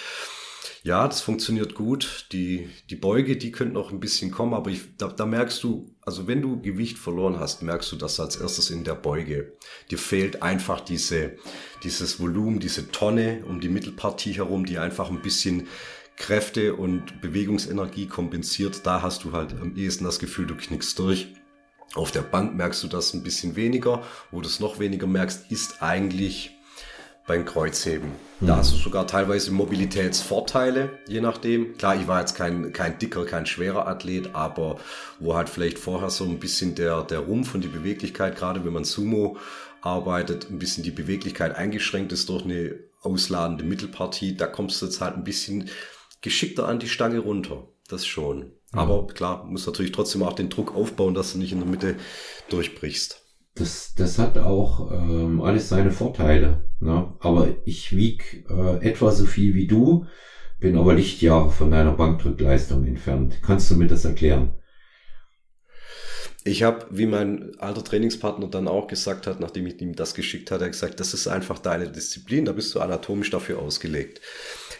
Ja, das funktioniert gut. Die, die Beuge, die könnte noch ein bisschen kommen, aber ich, da, da merkst du, also wenn du Gewicht verloren hast, merkst du das als erstes in der Beuge. Dir fehlt einfach diese, dieses Volumen, diese Tonne um die Mittelpartie herum, die einfach ein bisschen Kräfte und Bewegungsenergie kompensiert. Da hast du halt am ehesten das Gefühl, du knickst durch. Auf der Bank merkst du das ein bisschen weniger. Wo du es noch weniger merkst, ist eigentlich beim Kreuzheben. Da hast du sogar teilweise Mobilitätsvorteile, je nachdem. Klar, ich war jetzt kein, kein dicker, kein schwerer Athlet, aber wo halt vielleicht vorher so ein bisschen der, der Rumpf und die Beweglichkeit, gerade wenn man Sumo arbeitet, ein bisschen die Beweglichkeit eingeschränkt ist durch eine ausladende Mittelpartie, da kommst du jetzt halt ein bisschen geschickter an die Stange runter. Das schon. Aber klar, muss natürlich trotzdem auch den Druck aufbauen, dass du nicht in der Mitte durchbrichst das, das hat auch ähm, alles seine Vorteile. Ne? Aber ich wieg äh, etwa so viel wie du, bin aber Lichtjahre von deiner Bankdrückleistung entfernt. Kannst du mir das erklären? Ich habe, wie mein alter Trainingspartner dann auch gesagt hat, nachdem ich ihm das geschickt hatte, gesagt, das ist einfach deine Disziplin, da bist du anatomisch dafür ausgelegt.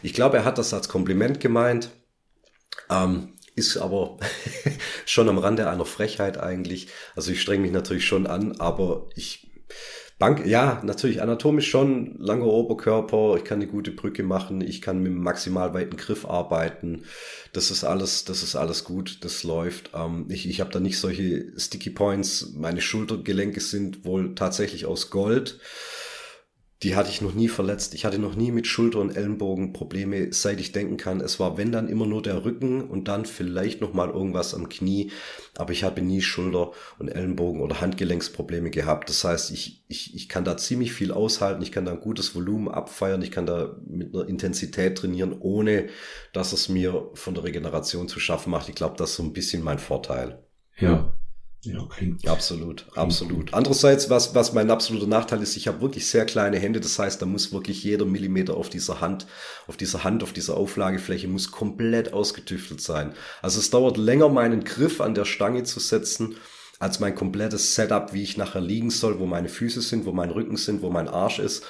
Ich glaube, er hat das als Kompliment gemeint. Ähm, ist aber schon am Rande einer Frechheit eigentlich. Also ich streng mich natürlich schon an, aber ich Bank, ja, natürlich anatomisch schon, langer Oberkörper, ich kann eine gute Brücke machen, ich kann mit maximal weiten Griff arbeiten. Das ist alles, das ist alles gut, das läuft. Ähm, ich ich habe da nicht solche Sticky Points. Meine Schultergelenke sind wohl tatsächlich aus Gold die hatte ich noch nie verletzt. Ich hatte noch nie mit Schulter- und Ellenbogen Probleme, seit ich denken kann. Es war, wenn dann immer nur der Rücken und dann vielleicht noch mal irgendwas am Knie. Aber ich habe nie Schulter- und Ellenbogen oder Handgelenksprobleme gehabt. Das heißt, ich, ich, ich kann da ziemlich viel aushalten. Ich kann da ein gutes Volumen abfeiern. Ich kann da mit einer Intensität trainieren, ohne dass es mir von der Regeneration zu schaffen macht. Ich glaube, das ist so ein bisschen mein Vorteil. Ja, ja, klingt. Absolut, absolut. Andererseits, was, was mein absoluter Nachteil ist, ich habe wirklich sehr kleine Hände. Das heißt, da muss wirklich jeder Millimeter auf dieser Hand, auf dieser Hand, auf dieser Auflagefläche muss komplett ausgetüftelt sein. Also es dauert länger, meinen Griff an der Stange zu setzen, als mein komplettes Setup, wie ich nachher liegen soll, wo meine Füße sind, wo mein Rücken sind, wo mein Arsch ist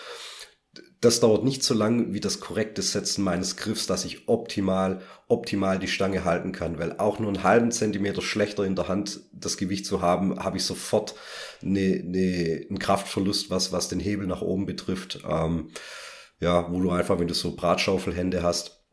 das dauert nicht so lang wie das korrekte Setzen meines Griffs, dass ich optimal, optimal die Stange halten kann, weil auch nur einen halben Zentimeter schlechter in der Hand das Gewicht zu haben, habe ich sofort eine, eine, einen Kraftverlust, was, was den Hebel nach oben betrifft. Ähm, ja, wo du einfach, wenn du so Bratschaufelhände hast,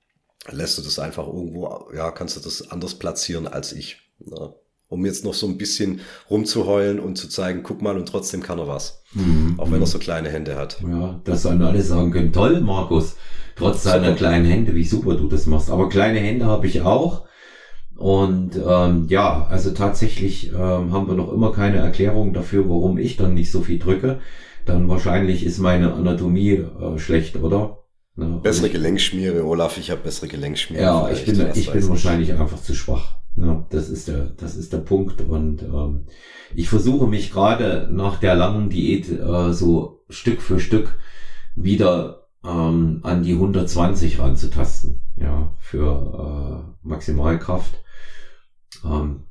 lässt du das einfach irgendwo, ja, kannst du das anders platzieren als ich. Ja um jetzt noch so ein bisschen rumzuheulen und zu zeigen, guck mal, und trotzdem kann er was. Mhm. Auch wenn er so kleine Hände hat. Ja, das sollen alle sagen können, toll, Markus, trotz seiner kleinen Hände, wie super du das machst. Aber kleine Hände habe ich auch. Und ähm, ja, also tatsächlich ähm, haben wir noch immer keine Erklärung dafür, warum ich dann nicht so viel drücke. Dann wahrscheinlich ist meine Anatomie äh, schlecht, oder? Ne? Bessere ich, Gelenkschmiere, Olaf, ich habe bessere Gelenkschmiere. Ja, ich bin, ich bin wahrscheinlich einfach zu schwach. Das ist der, das ist der Punkt. Und ähm, ich versuche mich gerade nach der langen Diät äh, so Stück für Stück wieder ähm, an die 120 ranzutasten. Ja, für äh, Maximalkraft. Ähm,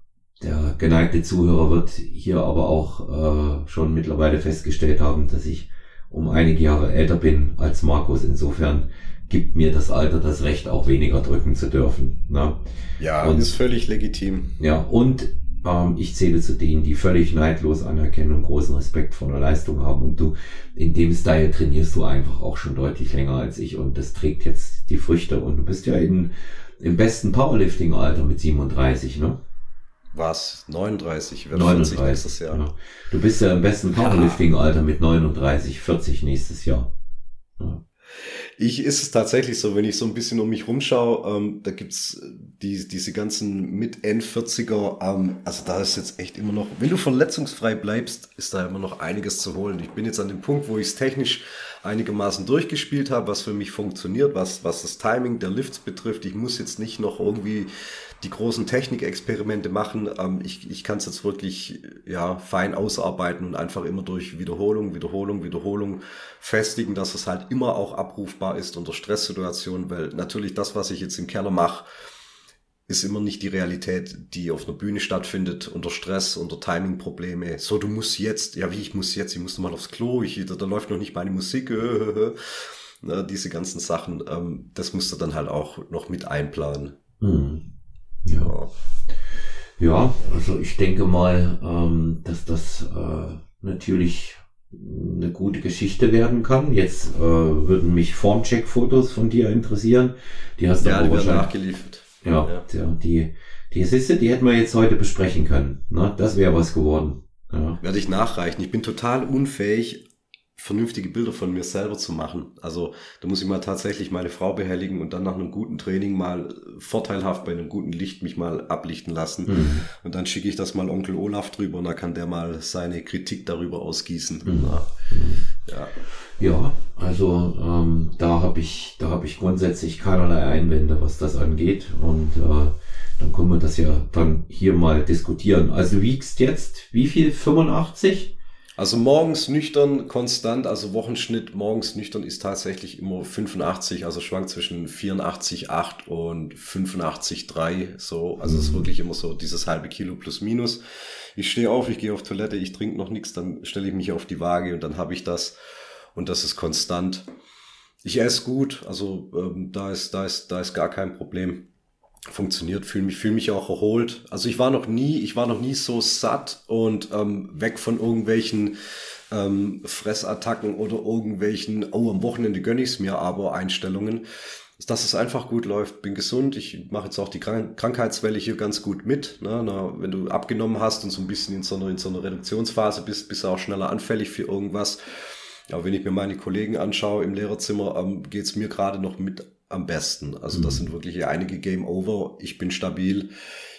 der geneigte Zuhörer wird hier aber auch äh, schon mittlerweile festgestellt haben, dass ich um einige Jahre älter bin als Markus. Insofern gibt mir das Alter das Recht, auch weniger drücken zu dürfen. Ne? Ja, und, ist völlig legitim. Ja, und ähm, ich zähle zu denen, die völlig neidlos anerkennen und großen Respekt vor der Leistung haben. Und du, in dem Style trainierst du einfach auch schon deutlich länger als ich und das trägt jetzt die Früchte. Und du bist ja in, im besten Powerlifting-Alter mit 37, ne? Was? 39, wird 39 nächstes Jahr. Ja. Du bist ja im besten Powerlifting-Alter mit 39, 40 nächstes Jahr. Ja. Ich ist es tatsächlich so, wenn ich so ein bisschen um mich rumschaue, ähm, da gibt's die, diese ganzen mit End-40er, ähm, also da ist jetzt echt immer noch, wenn du verletzungsfrei bleibst, ist da immer noch einiges zu holen. Ich bin jetzt an dem Punkt, wo ich es technisch einigermaßen durchgespielt habe, was für mich funktioniert, was, was das Timing der Lifts betrifft. Ich muss jetzt nicht noch irgendwie die großen Technikexperimente machen. Ähm, ich ich kann es jetzt wirklich ja fein ausarbeiten und einfach immer durch Wiederholung, Wiederholung, Wiederholung festigen, dass es halt immer auch abrufbar ist unter Stresssituationen, weil natürlich das, was ich jetzt im Keller mache, ist immer nicht die Realität, die auf einer Bühne stattfindet, unter Stress, unter Timing-Probleme. So, du musst jetzt, ja wie, ich muss jetzt, ich muss noch mal aufs Klo, ich, da, da läuft noch nicht meine Musik, ne, diese ganzen Sachen, ähm, das musst du dann halt auch noch mit einplanen. Hm. Ja. Ja, also ich denke mal, ähm, dass das äh, natürlich eine gute Geschichte werden kann. Jetzt äh, würden mich Formcheck-Fotos von dir interessieren. Die hast du ja, die werden nachgeliefert. Ja, ja. die, die Assiste, die hätten wir jetzt heute besprechen können. Ne? Das wäre was geworden. Ja. Werde ich nachreichen. Ich bin total unfähig, vernünftige Bilder von mir selber zu machen. Also da muss ich mal tatsächlich meine Frau behelligen und dann nach einem guten Training mal vorteilhaft bei einem guten Licht mich mal ablichten lassen. Mhm. Und dann schicke ich das mal Onkel Olaf drüber und dann kann der mal seine Kritik darüber ausgießen. Mhm. Ja. ja, also ähm, da habe ich, da habe ich grundsätzlich keinerlei Einwände, was das angeht. Und äh, dann können wir das ja dann hier mal diskutieren. Also wiegst jetzt wie viel? 85? Also morgens nüchtern konstant, also Wochenschnitt morgens nüchtern ist tatsächlich immer 85, also schwankt zwischen 84,8 und 85,3 so. Also es ist mhm. wirklich immer so dieses halbe Kilo plus minus. Ich stehe auf, ich gehe auf Toilette, ich trinke noch nichts, dann stelle ich mich auf die Waage und dann habe ich das und das ist konstant. Ich esse gut, also ähm, da ist da ist da ist gar kein Problem funktioniert, fühle mich, fühle mich auch erholt. Also ich war noch nie, ich war noch nie so satt und ähm, weg von irgendwelchen ähm, Fressattacken oder irgendwelchen, oh, am Wochenende gönne ich es mir aber Einstellungen. Dass es einfach gut läuft, bin gesund. Ich mache jetzt auch die Krank Krankheitswelle hier ganz gut mit. Ne? Na, wenn du abgenommen hast und so ein bisschen in so einer, in so einer Reduktionsphase bist, bist du auch schneller anfällig für irgendwas. Aber wenn ich mir meine Kollegen anschaue im Lehrerzimmer, ähm, geht's mir gerade noch mit am besten. Also das mhm. sind wirklich einige Game Over. Ich bin stabil.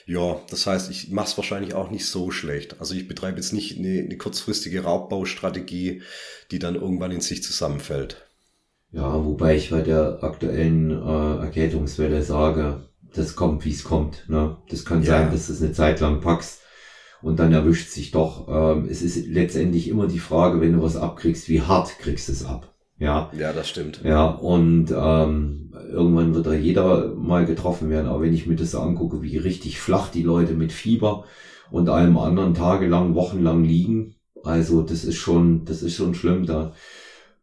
Ja, das heißt, ich mache es wahrscheinlich auch nicht so schlecht. Also ich betreibe jetzt nicht eine, eine kurzfristige Raubbaustrategie, die dann irgendwann in sich zusammenfällt. Ja, wobei ich bei der aktuellen äh, Erkältungswelle sage, das kommt, wie es kommt. Ne? Das kann ja. sein, dass du es eine Zeit lang packst und dann erwischt sich doch. Ähm, es ist letztendlich immer die Frage, wenn du was abkriegst, wie hart kriegst du es ab? Ja, ja, das stimmt. Ja, und ähm, irgendwann wird da jeder mal getroffen werden. Aber wenn ich mir das so angucke, wie richtig flach die Leute mit Fieber und allem anderen tagelang, wochenlang liegen, also das ist schon, das ist schon schlimm. Da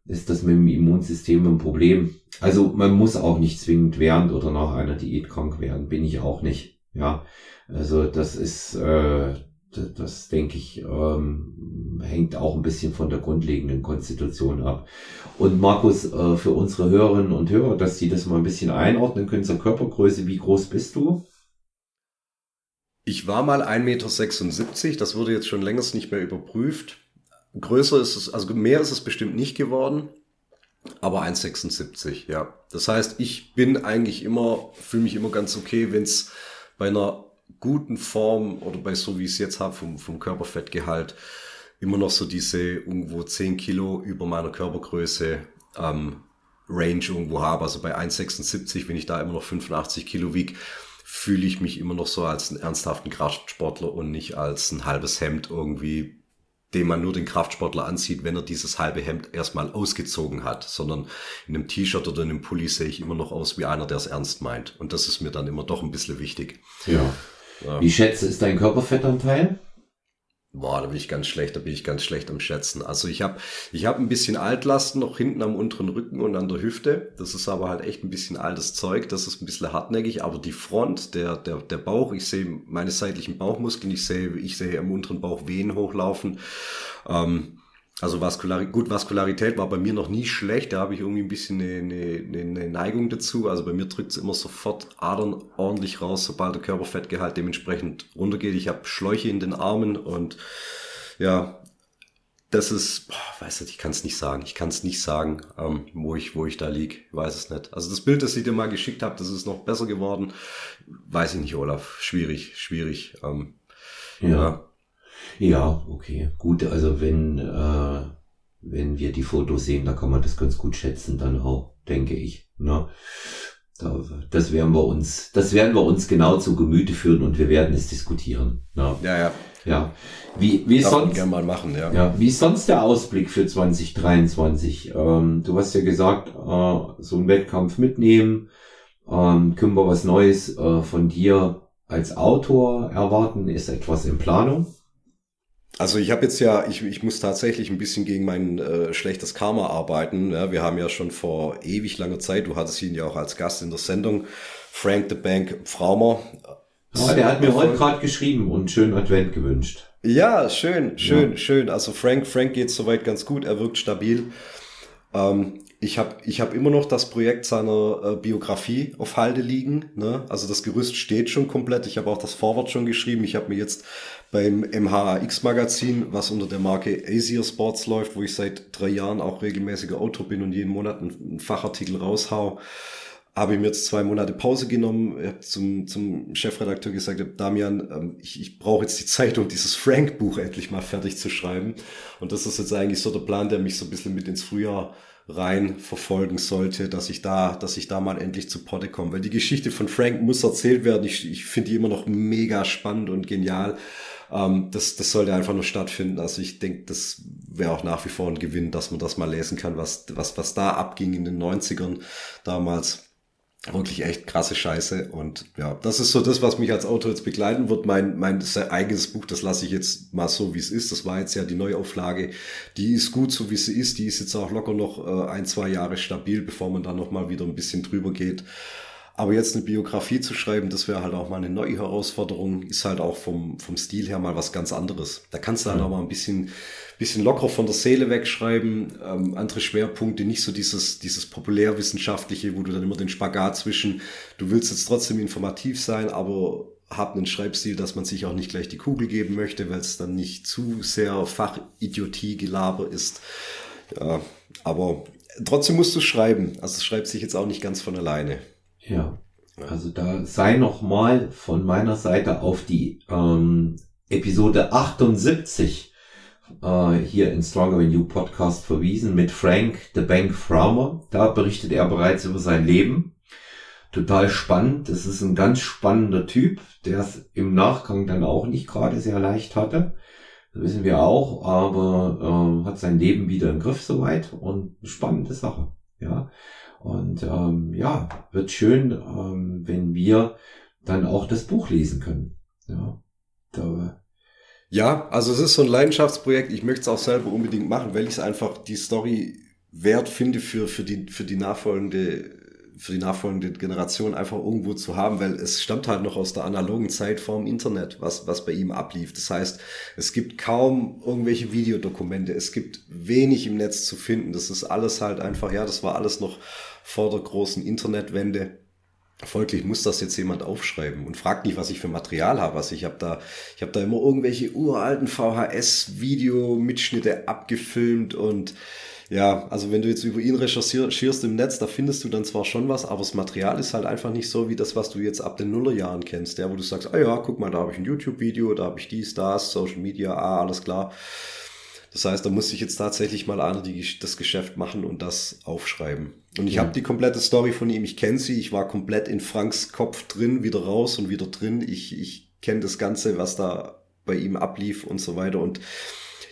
ist das mit dem Immunsystem ein Problem. Also man muss auch nicht zwingend während oder nach einer Diät krank werden, bin ich auch nicht. Ja, also das ist, äh, das, das denke ich, ähm, hängt auch ein bisschen von der grundlegenden Konstitution ab. Und Markus, äh, für unsere Hörerinnen und Hörer, dass sie das mal ein bisschen einordnen können zur Körpergröße, wie groß bist du? Ich war mal 1,76 Meter, das wurde jetzt schon längst nicht mehr überprüft. Größer ist es, also mehr ist es bestimmt nicht geworden, aber 1,76, ja. Das heißt, ich bin eigentlich immer, fühle mich immer ganz okay, wenn es bei einer guten Form oder bei so wie ich es jetzt habe vom, vom Körperfettgehalt immer noch so diese irgendwo 10 Kilo über meiner Körpergröße ähm, Range irgendwo habe. Also bei 1,76, wenn ich da immer noch 85 Kilo wiege, fühle ich mich immer noch so als einen ernsthaften Kraftsportler und nicht als ein halbes Hemd irgendwie, dem man nur den Kraftsportler anzieht, wenn er dieses halbe Hemd erstmal ausgezogen hat, sondern in einem T-Shirt oder in einem Pulli sehe ich immer noch aus wie einer, der es ernst meint. Und das ist mir dann immer doch ein bisschen wichtig. Ja. Ja. Wie schätze ist dein Körperfettanteil? Boah, da bin ich ganz schlecht, da bin ich ganz schlecht am Schätzen. Also ich habe ich hab ein bisschen Altlasten noch hinten am unteren Rücken und an der Hüfte. Das ist aber halt echt ein bisschen altes Zeug. Das ist ein bisschen hartnäckig, aber die Front, der, der, der Bauch, ich sehe meine seitlichen Bauchmuskeln, ich sehe, ich sehe am unteren Bauch Venen hochlaufen. Ähm, also Vaskulari gut, Vaskularität war bei mir noch nie schlecht, da habe ich irgendwie ein bisschen eine, eine, eine Neigung dazu. Also bei mir drückt es immer sofort Adern ordentlich raus, sobald der Körperfettgehalt dementsprechend runtergeht. Ich habe Schläuche in den Armen und ja, das ist, boah, weiß nicht, ich kann es nicht sagen. Ich kann es nicht sagen, ähm, wo ich, wo ich da lieg. Ich weiß es nicht. Also das Bild, das ich dir mal geschickt habe, das ist noch besser geworden. Weiß ich nicht, Olaf. Schwierig, schwierig. Ähm, ja. ja. Ja, okay. Gut, also wenn, äh, wenn wir die Fotos sehen, da kann man das ganz gut schätzen, dann auch, denke ich. Ne? Da, das werden wir uns, das werden wir uns genau zu Gemüte führen und wir werden es diskutieren. Ne? Ja, ja. Ja. Wie, wie ist sonst, gerne mal machen, ja. ja. Wie ist sonst der Ausblick für 2023? Ähm, du hast ja gesagt, äh, so einen Wettkampf mitnehmen, ähm, können wir was Neues äh, von dir als Autor erwarten? Ist etwas in Planung? Also ich habe jetzt ja, ich, ich muss tatsächlich ein bisschen gegen mein äh, schlechtes Karma arbeiten. Ja, wir haben ja schon vor ewig langer Zeit, du hattest ihn ja auch als Gast in der Sendung, Frank the Bank Fraumer. Oh, der hat mir heute gerade geschrieben und schönen Advent gewünscht. Ja, schön, schön, ja. schön. Also Frank, Frank geht soweit ganz gut, er wirkt stabil. Ähm, ich habe ich hab immer noch das Projekt seiner äh, Biografie auf Halde liegen. Ne? Also das Gerüst steht schon komplett. Ich habe auch das Vorwort schon geschrieben. Ich habe mir jetzt beim MHX-Magazin, was unter der Marke Asia Sports läuft, wo ich seit drei Jahren auch regelmäßiger Autor bin und jeden Monat einen, einen Fachartikel raushau, habe ich mir jetzt zwei Monate Pause genommen. Habe zum, zum Chefredakteur gesagt, Damian, ähm, ich, ich brauche jetzt die Zeit, um dieses Frank-Buch endlich mal fertig zu schreiben. Und das ist jetzt eigentlich so der Plan, der mich so ein bisschen mit ins Frühjahr rein verfolgen sollte, dass ich da, dass ich da mal endlich zu Potte komme. Weil die Geschichte von Frank muss erzählt werden. Ich, ich finde die immer noch mega spannend und genial. Ähm, das, das sollte einfach nur stattfinden. Also ich denke, das wäre auch nach wie vor ein Gewinn, dass man das mal lesen kann, was, was, was da abging in den 90ern damals wirklich echt krasse Scheiße. Und ja, das ist so das, was mich als Autor jetzt begleiten wird. Mein, mein eigenes Buch, das lasse ich jetzt mal so, wie es ist. Das war jetzt ja die Neuauflage. Die ist gut, so wie sie ist. Die ist jetzt auch locker noch äh, ein, zwei Jahre stabil, bevor man dann nochmal wieder ein bisschen drüber geht. Aber jetzt eine Biografie zu schreiben, das wäre halt auch mal eine neue Herausforderung, ist halt auch vom, vom Stil her mal was ganz anderes. Da kannst du halt auch mal ein bisschen, bisschen locker von der Seele wegschreiben, ähm, andere Schwerpunkte, nicht so dieses, dieses populärwissenschaftliche, wo du dann immer den Spagat zwischen, du willst jetzt trotzdem informativ sein, aber hab einen Schreibstil, dass man sich auch nicht gleich die Kugel geben möchte, weil es dann nicht zu sehr Fachidiotie-Gelaber ist. Ja, aber trotzdem musst du schreiben. Also es schreibt sich jetzt auch nicht ganz von alleine. Ja. Also da sei noch mal von meiner Seite auf die ähm, Episode 78 äh, hier in Stronger Than You Podcast verwiesen mit Frank the Bank Fraumer. Da berichtet er bereits über sein Leben. Total spannend. Das ist ein ganz spannender Typ, der es im Nachgang dann auch nicht gerade sehr leicht hatte. Das wissen wir auch, aber äh, hat sein Leben wieder im Griff soweit und spannende Sache. Ja. Und ähm, ja, wird schön, ähm, wenn wir dann auch das Buch lesen können. Ja, da, ja, also es ist so ein Leidenschaftsprojekt. Ich möchte es auch selber unbedingt machen, weil ich es einfach die Story wert finde für, für, die, für die nachfolgende für die nachfolgende Generation einfach irgendwo zu haben, weil es stammt halt noch aus der analogen Zeit vorm Internet, was, was bei ihm ablief. Das heißt, es gibt kaum irgendwelche Videodokumente, es gibt wenig im Netz zu finden. Das ist alles halt einfach, ja, das war alles noch vor der großen Internetwende. Folglich muss das jetzt jemand aufschreiben und fragt nicht, was ich für Material habe. Also ich habe da, ich habe da immer irgendwelche uralten VHS-Video-Mitschnitte abgefilmt und ja, also wenn du jetzt über ihn recherchierst im Netz, da findest du dann zwar schon was, aber das Material ist halt einfach nicht so wie das, was du jetzt ab den Nullerjahren kennst, ja, wo du sagst, ah ja, guck mal, da habe ich ein YouTube-Video, da habe ich dies, das, Social Media, ah, alles klar. Das heißt, da muss ich jetzt tatsächlich mal einer die, das Geschäft machen und das aufschreiben. Und ich ja. habe die komplette Story von ihm, ich kenne sie, ich war komplett in Franks Kopf drin, wieder raus und wieder drin. Ich, ich kenne das Ganze, was da bei ihm ablief und so weiter. Und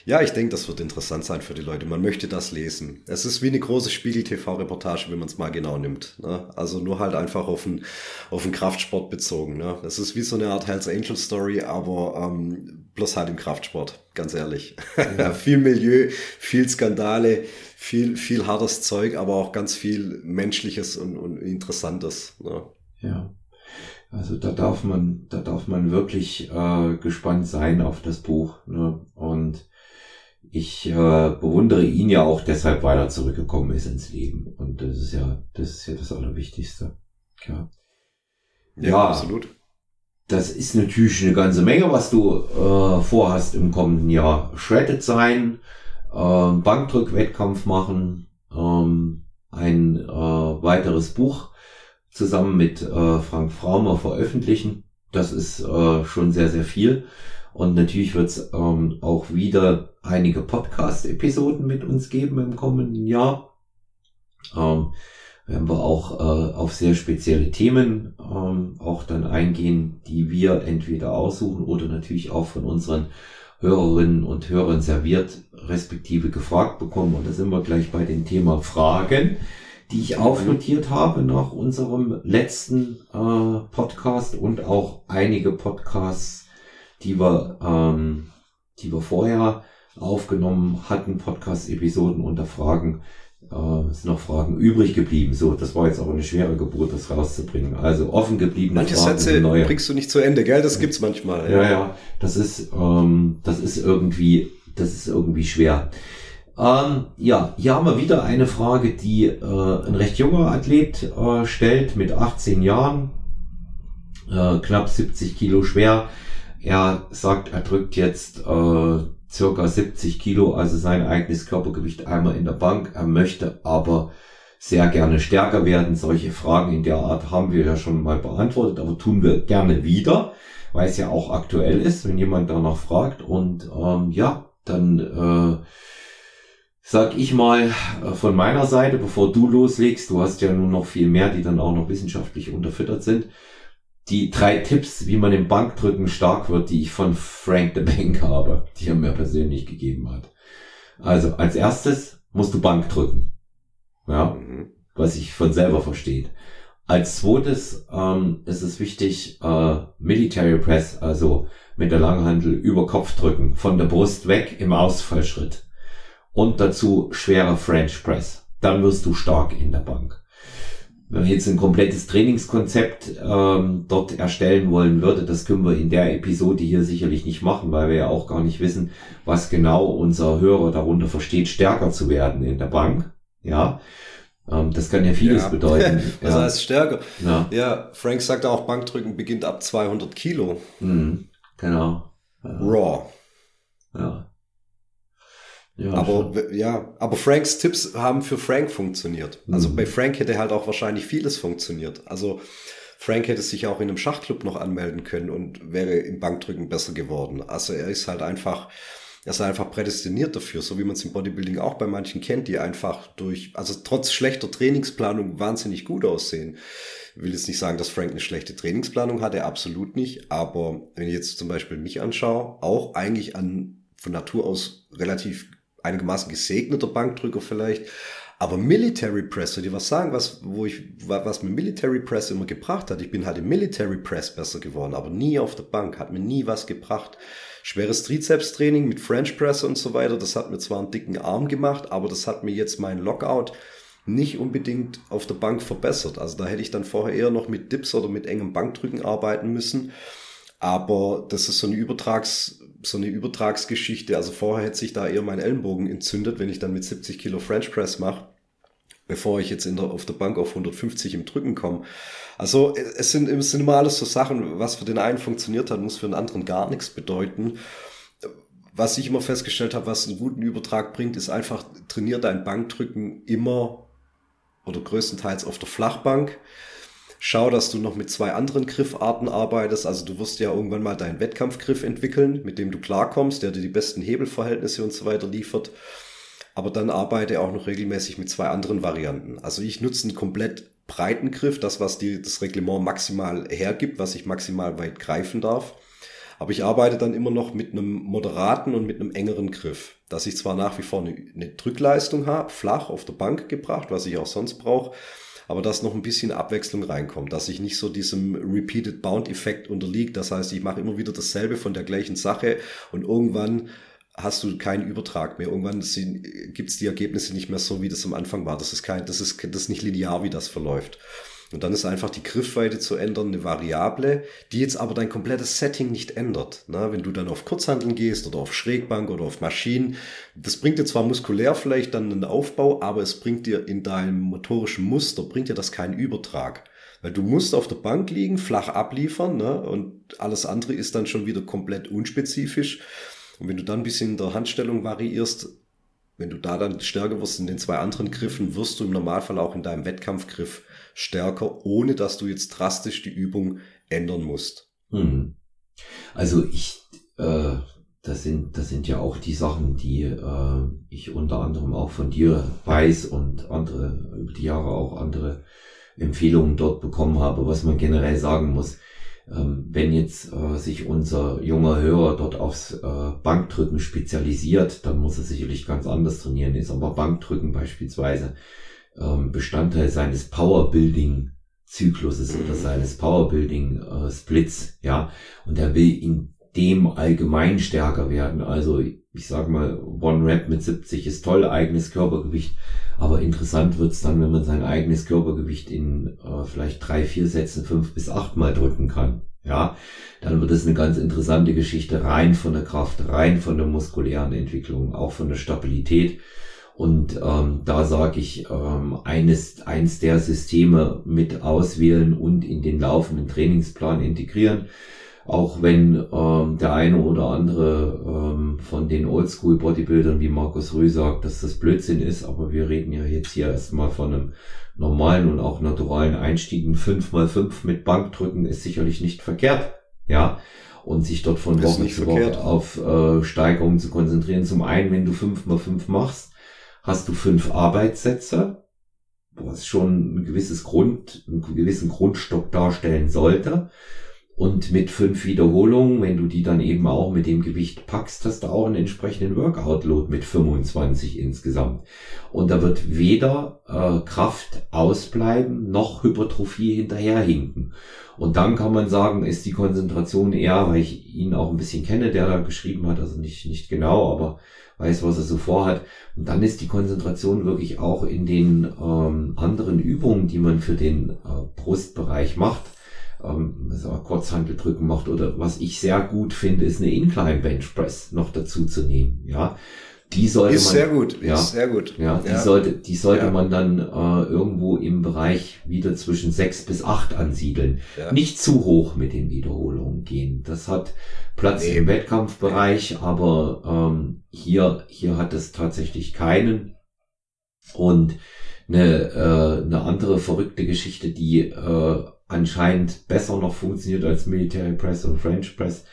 ja, ich denke, das wird interessant sein für die Leute. Man möchte das lesen. Es ist wie eine große Spiegel-TV-Reportage, wenn man es mal genau nimmt. Ne? Also nur halt einfach auf den, auf den Kraftsport bezogen. Ne? Es ist wie so eine Art Hells Angel Story, aber ähm, bloß halt im Kraftsport, ganz ehrlich. Ja. viel Milieu, viel Skandale, viel, viel hartes Zeug, aber auch ganz viel Menschliches und, und Interessantes. Ne? Ja. Also da darf man, da darf man wirklich äh, gespannt sein auf das Buch. Ne? Und ich äh, bewundere ihn ja auch deshalb, weil er zurückgekommen ist ins Leben. Und das ist ja, das ist ja das Allerwichtigste. Ja, ja, ja absolut. Das ist natürlich eine ganze Menge, was du äh, vorhast im kommenden Jahr. Shredded sein, äh, Bankdrückwettkampf machen, ähm, ein äh, weiteres Buch zusammen mit äh, Frank Fraumer veröffentlichen. Das ist äh, schon sehr, sehr viel. Und natürlich wird es ähm, auch wieder einige Podcast-Episoden mit uns geben im kommenden Jahr. Ähm, werden wir auch äh, auf sehr spezielle Themen ähm, auch dann eingehen, die wir entweder aussuchen oder natürlich auch von unseren Hörerinnen und Hörern serviert, respektive gefragt bekommen. Und da sind wir gleich bei dem Thema Fragen, die ich aufnotiert habe nach unserem letzten äh, Podcast und auch einige Podcasts die wir, ähm, die wir vorher aufgenommen hatten, Podcast-Episoden unter Fragen, äh, sind noch Fragen übrig geblieben. So, das war jetzt aber eine schwere Geburt, das rauszubringen. Also offen geblieben. Manche Fragen Sätze neue. bringst du nicht zu Ende, gell? Das gibt's manchmal. Ja, ja, ja das ist, ähm, das ist irgendwie, das ist irgendwie schwer. Ähm, ja, hier haben wir wieder eine Frage, die äh, ein recht junger Athlet äh, stellt, mit 18 Jahren, äh, knapp 70 Kilo schwer. Er sagt, er drückt jetzt äh, circa 70 Kilo, also sein eigenes Körpergewicht einmal in der Bank. Er möchte aber sehr gerne stärker werden. Solche Fragen in der Art haben wir ja schon mal beantwortet, aber tun wir gerne wieder, weil es ja auch aktuell ist, wenn jemand danach fragt. Und ähm, ja, dann äh, sag ich mal äh, von meiner Seite, bevor du loslegst, du hast ja nun noch viel mehr, die dann auch noch wissenschaftlich unterfüttert sind die drei Tipps, wie man im Bankdrücken stark wird, die ich von Frank the Bank habe, die er mir persönlich gegeben hat. Also als erstes musst du Bank drücken. Ja, mhm. was sich von selber versteht. Als zweites ähm, ist es wichtig, äh, Military Press, also mit der Langhandel über Kopf drücken, von der Brust weg im Ausfallschritt. Und dazu schwerer French Press. Dann wirst du stark in der Bank wenn man jetzt ein komplettes Trainingskonzept ähm, dort erstellen wollen würde, das können wir in der Episode hier sicherlich nicht machen, weil wir ja auch gar nicht wissen, was genau unser Hörer darunter versteht, stärker zu werden in der Bank. Ja, ähm, das kann ja vieles ja. bedeuten. Was ja. heißt stärker? Ja. ja, Frank sagt auch, Bankdrücken beginnt ab 200 Kilo. Mhm, genau. Raw. Ja. Ja, aber schon. ja, aber Franks Tipps haben für Frank funktioniert. Also mhm. bei Frank hätte halt auch wahrscheinlich vieles funktioniert. Also Frank hätte sich auch in einem Schachclub noch anmelden können und wäre im Bankdrücken besser geworden. Also er ist halt einfach, er ist einfach prädestiniert dafür, so wie man es im Bodybuilding auch bei manchen kennt, die einfach durch, also trotz schlechter Trainingsplanung wahnsinnig gut aussehen. Ich will jetzt nicht sagen, dass Frank eine schlechte Trainingsplanung hatte, absolut nicht. Aber wenn ich jetzt zum Beispiel mich anschaue, auch eigentlich an von Natur aus relativ einigermaßen gesegneter Bankdrücker vielleicht. Aber Military Press, soll ich was sagen, was, wo ich, was mir Military Press immer gebracht hat? Ich bin halt im Military Press besser geworden, aber nie auf der Bank, hat mir nie was gebracht. Schweres Trizeps-Training mit French Press und so weiter, das hat mir zwar einen dicken Arm gemacht, aber das hat mir jetzt mein Lockout nicht unbedingt auf der Bank verbessert. Also da hätte ich dann vorher eher noch mit Dips oder mit engem Bankdrücken arbeiten müssen. Aber das ist so eine Übertrags, so eine Übertragsgeschichte. Also vorher hätte sich da eher mein Ellenbogen entzündet, wenn ich dann mit 70 Kilo French Press mache, bevor ich jetzt in der, auf der Bank auf 150 im Drücken komme. Also es sind, es sind immer alles so Sachen, was für den einen funktioniert hat, muss für den anderen gar nichts bedeuten. Was ich immer festgestellt habe, was einen guten Übertrag bringt, ist einfach, trainier dein Bankdrücken immer oder größtenteils auf der Flachbank. Schau, dass du noch mit zwei anderen Griffarten arbeitest. Also du wirst ja irgendwann mal deinen Wettkampfgriff entwickeln, mit dem du klarkommst, der dir die besten Hebelverhältnisse und so weiter liefert. Aber dann arbeite auch noch regelmäßig mit zwei anderen Varianten. Also ich nutze einen komplett breiten Griff, das, was dir das Reglement maximal hergibt, was ich maximal weit greifen darf. Aber ich arbeite dann immer noch mit einem moderaten und mit einem engeren Griff, dass ich zwar nach wie vor eine, eine Drückleistung habe, flach auf der Bank gebracht, was ich auch sonst brauche, aber dass noch ein bisschen Abwechslung reinkommt, dass ich nicht so diesem Repeated Bound Effekt unterliegt. Das heißt, ich mache immer wieder dasselbe von der gleichen Sache und irgendwann hast du keinen Übertrag mehr. Irgendwann gibt es die Ergebnisse nicht mehr so, wie das am Anfang war. Das ist kein, das ist, das ist nicht linear, wie das verläuft. Und dann ist einfach die Griffweite zu ändern, eine Variable, die jetzt aber dein komplettes Setting nicht ändert. Na, wenn du dann auf Kurzhandeln gehst oder auf Schrägbank oder auf Maschinen, das bringt dir zwar muskulär vielleicht dann einen Aufbau, aber es bringt dir in deinem motorischen Muster, bringt dir das keinen Übertrag. Weil du musst auf der Bank liegen, flach abliefern, ne? und alles andere ist dann schon wieder komplett unspezifisch. Und wenn du dann ein bisschen in der Handstellung variierst, wenn du da dann stärker wirst in den zwei anderen Griffen, wirst du im Normalfall auch in deinem Wettkampfgriff stärker, ohne dass du jetzt drastisch die Übung ändern musst. Hm. Also ich, äh, das sind, das sind ja auch die Sachen, die äh, ich unter anderem auch von dir weiß und andere über die Jahre auch andere Empfehlungen dort bekommen habe, was man generell sagen muss. Ähm, wenn jetzt äh, sich unser junger Hörer dort aufs äh, Bankdrücken spezialisiert, dann muss er sicherlich ganz anders trainieren. Ist aber Bankdrücken beispielsweise ähm, Bestandteil seines Powerbuilding-Zykluses oder seines Powerbuilding-Splits, äh, ja, und er will in dem allgemein stärker werden. Also ich sag mal, One Rep mit 70 ist toll, eigenes Körpergewicht, aber interessant wird's dann, wenn man sein eigenes Körpergewicht in äh, vielleicht drei, vier Sätzen fünf bis acht Mal drücken kann. Ja, dann wird es eine ganz interessante Geschichte rein von der Kraft, rein von der muskulären Entwicklung, auch von der Stabilität. Und ähm, da sage ich, ähm, eines, eins der Systeme mit auswählen und in den laufenden Trainingsplan integrieren. Auch wenn ähm, der eine oder andere ähm, von den Oldschool-Bodybuildern wie Markus Rüh sagt, dass das Blödsinn ist, aber wir reden ja jetzt hier erstmal von einem normalen und auch naturalen Einstieg. Ein 5x5 mit Bankdrücken ist sicherlich nicht verkehrt. Ja, und sich dort von Woche zu Woche auf äh, Steigerungen zu konzentrieren. Zum einen, wenn du 5x5 machst, hast du fünf Arbeitssätze, was schon ein gewisses Grund, einen gewissen Grundstock darstellen sollte. Und mit fünf Wiederholungen, wenn du die dann eben auch mit dem Gewicht packst, hast du auch einen entsprechenden Workout-Load mit 25 insgesamt. Und da wird weder äh, Kraft ausbleiben, noch Hypertrophie hinterherhinken. Und dann kann man sagen, ist die Konzentration eher, weil ich ihn auch ein bisschen kenne, der da geschrieben hat, also nicht, nicht genau, aber weiß, was er so vorhat. Und dann ist die Konzentration wirklich auch in den ähm, anderen Übungen, die man für den äh, Brustbereich macht, ähm, also Kurzhanteldrücken macht oder was ich sehr gut finde, ist eine Incline Bench Press noch dazu zu nehmen. Ja, die sollte ist man, sehr gut, ja, ist sehr gut. Ja, die Ja. sollte, die sollte Ja. man dann äh, irgendwo im Bereich wieder zwischen sechs bis acht ansiedeln. Ja. Nicht zu hoch mit den Wiederholungen gehen. Das hat Platz Nee. im Wettkampfbereich, aber ähm, hier, hier hat es tatsächlich keinen. Und eine, äh, eine andere verrückte Geschichte, die äh, anscheinend besser noch funktioniert als Military Press und French Press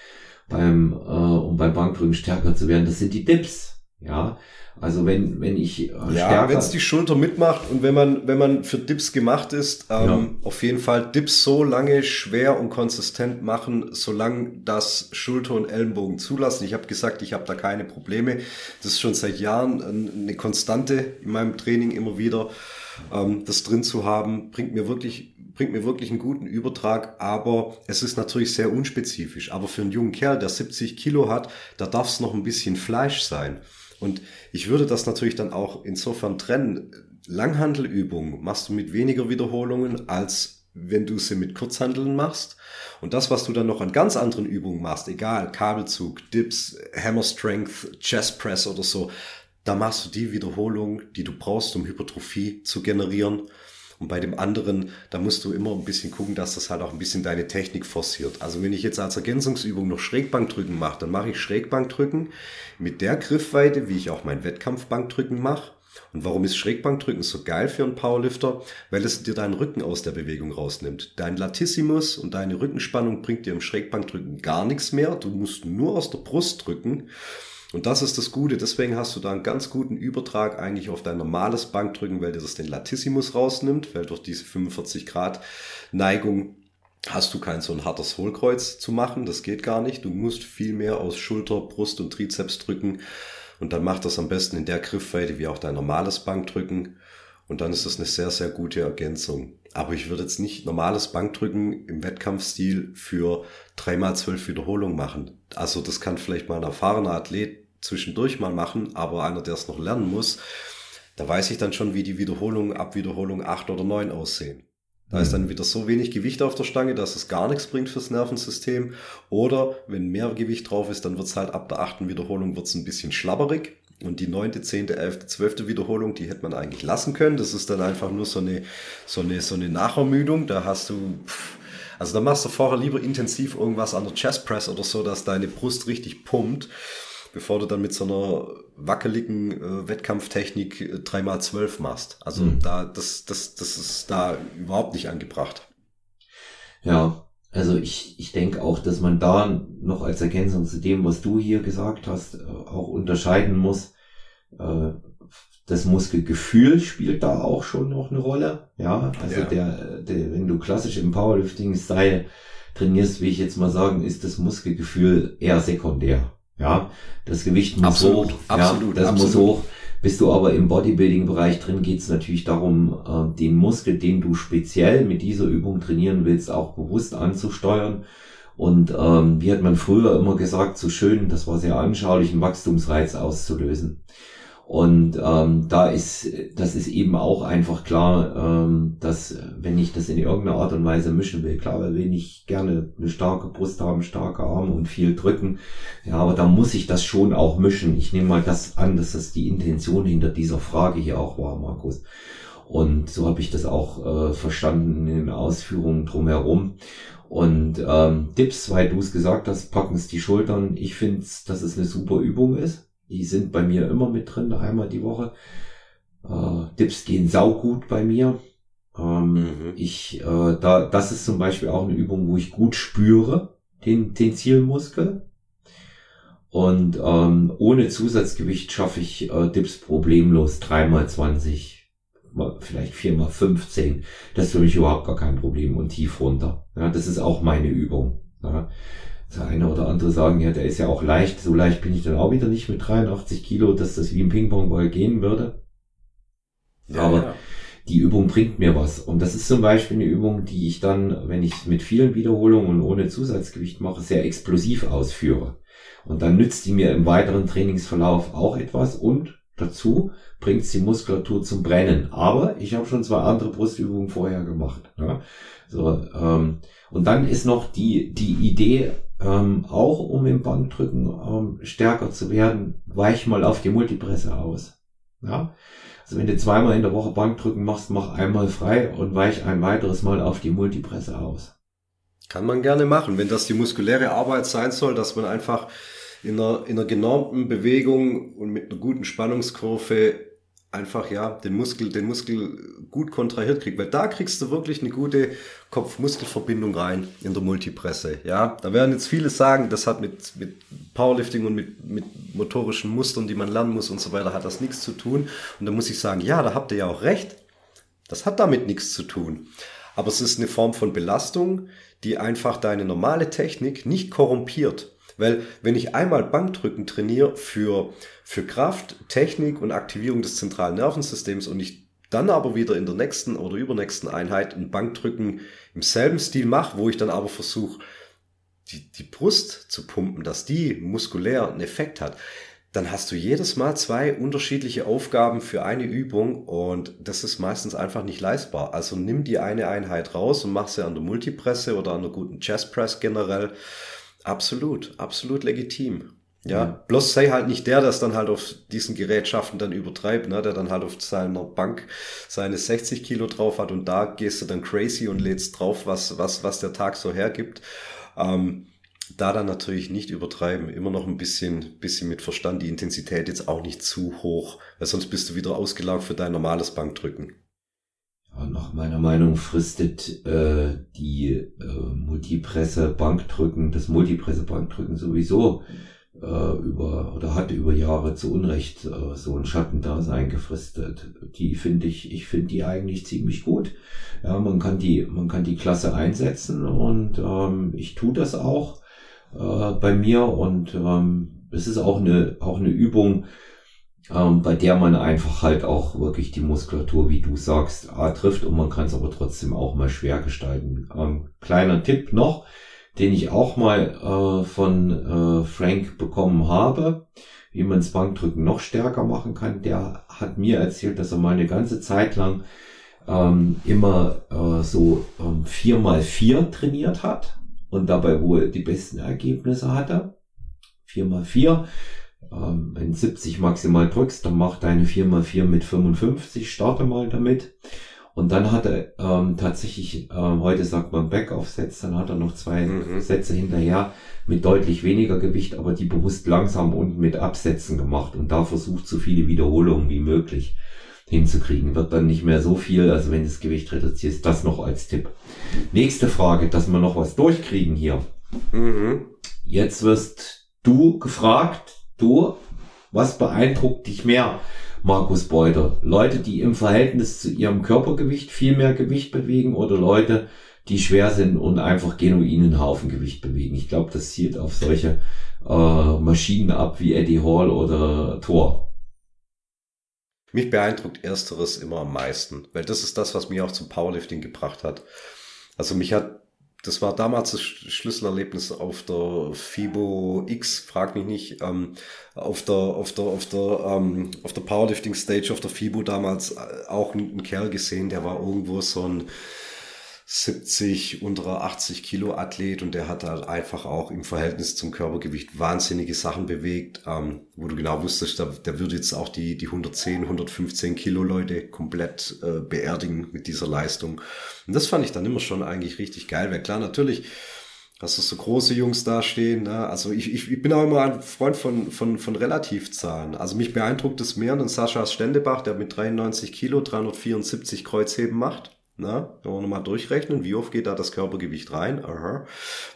beim, äh, um beim Bankdrücken stärker zu werden, das sind die Dips. Ja, also wenn, wenn ich äh, Ja, wenn es die Schulter mitmacht und wenn man, wenn man für Dips gemacht ist, ähm, auf jeden Fall Dips so lange schwer und konsistent machen, solange das Schulter und Ellenbogen zulassen. Ich habe gesagt, ich habe da keine Probleme. Das ist schon seit Jahren ein- eine Konstante in meinem Training immer wieder. Ähm, das drin zu haben, bringt mir wirklich bringt mir wirklich einen guten Übertrag, aber es ist natürlich sehr unspezifisch. Aber für einen jungen Kerl, der 70 Kilo hat, da darf es noch ein bisschen Fleisch sein. Und ich würde das natürlich dann auch insofern trennen. Langhandelübungen machst du mit weniger Wiederholungen, als wenn du sie mit Kurzhandeln machst. Und das, was du dann noch an ganz anderen Übungen machst, egal, Kabelzug, Dips, Hammer Strength, Chest Press oder so, da machst du die Wiederholung, die du brauchst, um Hypertrophie zu generieren. Und bei dem anderen, da musst du immer ein bisschen gucken, dass das halt auch ein bisschen deine Technik forciert. Also wenn ich jetzt als Ergänzungsübung noch Schrägbankdrücken mache, dann mache ich Schrägbankdrücken mit der Griffweite, wie ich auch mein Wettkampfbankdrücken mache. Und warum ist Schrägbankdrücken so geil für einen Powerlifter? Weil es dir deinen Rücken aus der Bewegung rausnimmt. Dein Latissimus und deine Rückenspannung bringt dir im Schrägbankdrücken gar nichts mehr. Du musst nur aus der Brust drücken. Und das ist das Gute. Deswegen hast du da einen ganz guten Übertrag eigentlich auf dein normales Bankdrücken, weil dir das den Latissimus rausnimmt, weil durch diese 45 Grad Neigung hast du kein so ein hartes Hohlkreuz zu machen. Das geht gar nicht. Du musst viel mehr aus Schulter, Brust und Trizeps drücken. Und dann macht das am besten in der Griffweite wie auch dein normales Bankdrücken. Und dann ist das eine sehr, sehr gute Ergänzung. Aber ich würde jetzt nicht normales Bankdrücken im Wettkampfstil für dreimal zwölf Wiederholungen machen. Also das kann vielleicht mal ein erfahrener Athlet zwischendurch mal machen, aber einer, der es noch lernen muss, da weiß ich dann schon, wie die Wiederholungen ab Wiederholung acht oder neun aussehen. Da ist dann wieder so wenig Gewicht auf der Stange, dass es gar nichts bringt fürs Nervensystem. Oder wenn mehr Gewicht drauf ist, dann wird es halt ab der achten Wiederholung wird's ein bisschen schlabberig. Und die neunte, zehnte, elfte, zwölfte Wiederholung, die hätte man eigentlich lassen können. Das ist dann einfach nur so eine, so eine, so eine Nachermüdung. Da hast du, pff, also da machst du vorher lieber intensiv irgendwas an der Chest Press oder so, dass deine Brust richtig pumpt, bevor du dann mit so einer wackeligen äh, Wettkampftechnik äh, 3x12 machst. Also Mhm. da, das, das, das ist da überhaupt nicht angebracht. Ja, also ich, ich denke auch, dass man da noch als Ergänzung zu dem, was du hier gesagt hast, äh, auch unterscheiden muss. Äh, Das Muskelgefühl spielt da auch schon noch eine Rolle. Ja, also Ja. Der, der, wenn du klassisch im Powerlifting-Style trainierst, will ich jetzt mal sagen, ist das Muskelgefühl eher sekundär. Ja, das Gewicht muss Absolut, hoch. absolut, ja, das absolut. muss hoch. Bist du aber im Bodybuilding-Bereich drin, geht es natürlich darum, äh, den Muskel, den du speziell mit dieser Übung trainieren willst, auch bewusst anzusteuern. Und ähm, wie hat man früher immer gesagt, so schön, das war sehr anschaulich, einen Wachstumsreiz auszulösen. Und ähm, da ist, das ist eben auch einfach klar, ähm, dass äh, wenn ich das in irgendeiner Art und Weise mischen will, klar, weil will ich gerne eine starke Brust haben, starke Arme und viel drücken. Ja, aber da muss ich das schon auch mischen. Ich nehme mal das an, dass das die Intention hinter dieser Frage hier auch war, Markus. Und so habe ich das auch äh, verstanden in den Ausführungen drumherum. Und ähm, Dips, weil du es gesagt hast, packen es die Schultern. Ich finde, dass es eine super Übung ist. Die sind bei mir immer mit drin, einmal die Woche. Äh, Dips gehen saugut bei mir. Ähm, Mhm. Ich, äh, da, das ist zum Beispiel auch eine Übung, wo ich gut spüre, den, den Zielmuskel. Und ähm, ohne Zusatzgewicht schaffe ich äh, Dips problemlos dreimal 20, mal- vielleicht viermal 15. Das ist für mich überhaupt gar kein Problem und tief runter. Ja, das ist auch meine Übung. Ja. Der eine oder andere sagen, ja, der ist ja auch leicht. So leicht bin ich dann auch wieder nicht mit 83 Kilo, dass das wie ein Ping-Pong-Ball gehen würde. Aber die Übung bringt mir was. Und das ist zum Beispiel eine Übung, die ich dann, wenn ich mit vielen Wiederholungen und ohne Zusatzgewicht mache, sehr explosiv ausführe. Und dann nützt die mir im weiteren Trainingsverlauf auch etwas und dazu, bringt die Muskulatur zum Brennen. Aber ich habe schon zwei andere Brustübungen vorher gemacht. Ja? So, ähm, und dann ist noch die, die Idee, ähm, auch um im Bankdrücken ähm, stärker zu werden, weich mal auf die Multipresse aus. Ja? Also wenn du zweimal in der Woche Bankdrücken machst, mach einmal frei und weich ein weiteres Mal auf die Multipresse aus. Kann man gerne machen, wenn das die muskuläre Arbeit sein soll, dass man einfach in einer, in einer genormten Bewegung und mit einer guten Spannungskurve einfach ja den Muskel, den Muskel gut kontrahiert kriegt, weil da kriegst du wirklich eine gute Kopf-Muskel-Verbindung rein in der Multipresse. Ja, da werden jetzt viele sagen, das hat mit, mit Powerlifting und mit, mit motorischen Mustern, die man lernen muss und so weiter, hat das nichts zu tun. Und da muss ich sagen, ja, da habt ihr ja auch recht. Das hat damit nichts zu tun. Aber es ist eine Form von Belastung, die einfach deine normale Technik nicht korrumpiert. Weil wenn ich einmal Bankdrücken trainiere für, für Kraft, Technik und Aktivierung des zentralen Nervensystems und ich dann aber wieder in der nächsten oder übernächsten Einheit ein Bankdrücken im selben Stil mache, wo ich dann aber versuche, die, die Brust zu pumpen, dass die muskulär einen Effekt hat, dann hast du jedes Mal zwei unterschiedliche Aufgaben für eine Übung und das ist meistens einfach nicht leistbar. Also nimm die eine Einheit raus und mach sie an der Multipresse oder an der guten Chest Press generell Absolut, absolut legitim. Ja, mhm. bloß sei halt nicht der, der es dann halt auf diesen Gerätschaften dann übertreibt, ne, der dann halt auf seiner Bank seine 60 Kilo drauf hat und da gehst du dann crazy und lädst drauf, was, was, was der Tag so hergibt. Ähm, da dann natürlich nicht übertreiben, immer noch ein bisschen, bisschen mit Verstand, die Intensität jetzt auch nicht zu hoch, weil sonst bist du wieder ausgelaugt für dein normales Bankdrücken. Nach meiner Meinung fristet äh, die äh, Multipresse-Bankdrücken, das Multipresse-Bankdrücken sowieso äh, über oder hatte über Jahre zu Unrecht äh, so ein Schattendasein gefristet. Die finde ich, ich finde die eigentlich ziemlich gut. Ja, man kann die, man kann die Klasse einsetzen und ähm, ich tue das auch äh, bei mir und ähm, es ist auch eine auch eine Übung, ähm, bei der man einfach halt auch wirklich die Muskulatur, wie du sagst, trifft und man kann es aber trotzdem auch mal schwer gestalten. Ähm, kleiner Tipp noch, den ich auch mal äh, von äh, Frank bekommen habe, wie man das Bankdrücken noch stärker machen kann. Der hat mir erzählt, dass er mal eine ganze Zeit lang ähm, immer äh, so ähm, 4x4 trainiert hat und dabei wohl die besten Ergebnisse hatte. 4x4 ähm, wenn 70 maximal drückst, dann mach deine 4x4 mit 55, starte mal damit. Und dann hat er ähm, tatsächlich, äh, heute sagt man Backoff-Sets, dann hat er noch zwei mhm. Sätze hinterher mit deutlich weniger Gewicht, aber die bewusst langsam und mit Absätzen gemacht und da versucht so viele Wiederholungen wie möglich hinzukriegen. Wird dann nicht mehr so viel, also wenn das Gewicht reduzierst, das noch als Tipp. Nächste Frage, dass wir noch was durchkriegen hier. Mhm. Jetzt wirst du gefragt, Du, was beeindruckt dich mehr, Markus Beuter? Leute, die im Verhältnis zu ihrem Körpergewicht viel mehr Gewicht bewegen oder Leute, die schwer sind und einfach genuinen Haufen Gewicht bewegen? Ich glaube, das zielt auf solche äh, Maschinen ab wie Eddie Hall oder Thor. Mich beeindruckt ersteres immer am meisten, weil das ist das, was mich auch zum Powerlifting gebracht hat. Also mich hat das war damals das Schlüsselerlebnis auf der FIBO X, frag mich nicht, ähm, auf der, auf der, auf der, ähm, auf der Powerlifting Stage auf der FIBO damals äh, auch einen Kerl gesehen, der war irgendwo so ein, 70, unter 80 Kilo Athlet und der hat halt einfach auch im Verhältnis zum Körpergewicht wahnsinnige Sachen bewegt, ähm, wo du genau wusstest, der, der würde jetzt auch die, die 110, 115 Kilo Leute komplett äh, beerdigen mit dieser Leistung. Und das fand ich dann immer schon eigentlich richtig geil, weil klar, natürlich, hast du so große Jungs da stehen. Ne? Also ich, ich, ich bin auch immer ein Freund von, von, von Relativzahlen. Also mich beeindruckt es mehr, ein Sascha Stendebach, der mit 93 Kilo 374 Kreuzheben macht. Na, wenn wir nochmal durchrechnen, wie oft geht da das Körpergewicht rein? Aha.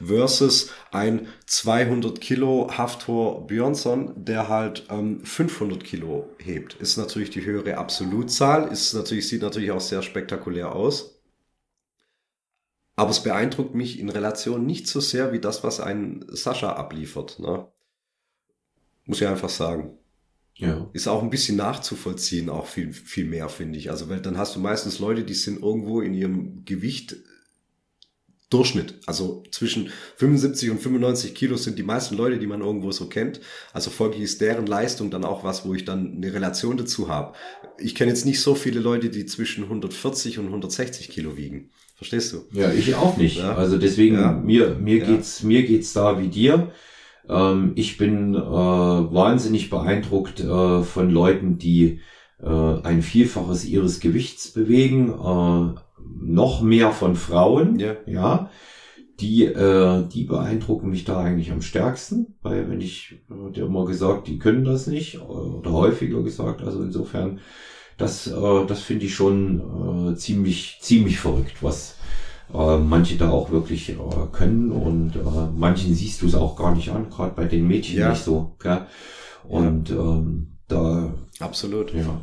Versus ein 200 Kilo Haftor Björnsson, der halt ähm, 500 Kilo hebt. Ist natürlich die höhere Absolutzahl, ist natürlich, sieht natürlich auch sehr spektakulär aus. Aber es beeindruckt mich in Relation nicht so sehr wie das, was ein Sascha abliefert. Ne? Muss ich einfach sagen. Ja. Ist auch ein bisschen nachzuvollziehen, auch viel, viel mehr, finde ich. Also, weil dann hast du meistens Leute, die sind irgendwo in ihrem Gewicht Durchschnitt. Also zwischen 75 und 95 Kilo sind die meisten Leute, die man irgendwo so kennt. Also folglich ist deren Leistung dann auch was, wo ich dann eine Relation dazu habe. Ich kenne jetzt nicht so viele Leute, die zwischen 140 und 160 Kilo wiegen. Verstehst du? Ja, ich auch nicht. Ja. Also deswegen, ja. mir, mir ja. geht's, mir geht's da wie dir. Ähm, ich bin äh, wahnsinnig beeindruckt äh, von Leuten, die äh, ein Vielfaches ihres Gewichts bewegen, äh, noch mehr von Frauen, ja, ja. Die, äh, die beeindrucken mich da eigentlich am stärksten, weil wenn ich, dir immer gesagt, die können das nicht, oder häufiger gesagt, also insofern, das, äh, das finde ich schon äh, ziemlich, ziemlich verrückt, was äh, manche da auch wirklich äh, können und äh, manchen siehst du es auch gar nicht an, gerade bei den Mädchen ja. nicht so. Gell? Und ja. ähm, da absolut. Ja.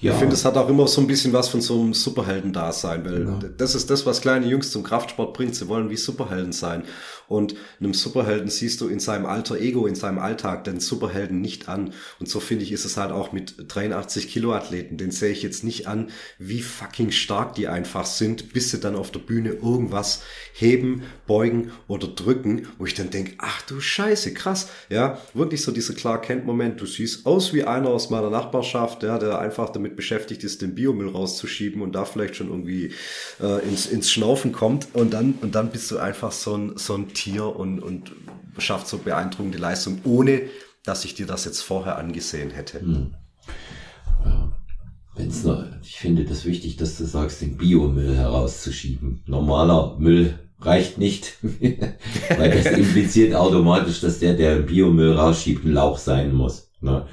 Ja. Ich finde, es hat auch immer so ein bisschen was von so einem Superhelden-Dasein, weil ja. das ist das, was kleine Jungs zum Kraftsport bringt. Sie wollen wie Superhelden sein. Und einem Superhelden siehst du in seinem alter Ego, in seinem Alltag den Superhelden nicht an. Und so finde ich, ist es halt auch mit 83 Kilo Athleten. Den sehe ich jetzt nicht an, wie fucking stark die einfach sind, bis sie dann auf der Bühne irgendwas heben, beugen oder drücken, wo ich dann denke, ach du Scheiße, krass. Ja, wirklich so dieser Clark Kent Moment. Du siehst aus wie einer aus meiner Nachbarschaft, ja, der einfach damit beschäftigt ist, den Biomüll rauszuschieben und da vielleicht schon irgendwie äh, ins, ins Schnaufen kommt. Und dann, und dann bist du einfach so ein, so ein Tier und, und schafft so beeindruckende Leistung, ohne dass ich dir das jetzt vorher angesehen hätte. Hm. Ja. Wenn's noch, ich finde das wichtig, dass du sagst, den Biomüll herauszuschieben. Normaler Müll reicht nicht, weil das impliziert automatisch, dass der, der Biomüll rausschiebt, ein Lauch sein muss. Ne?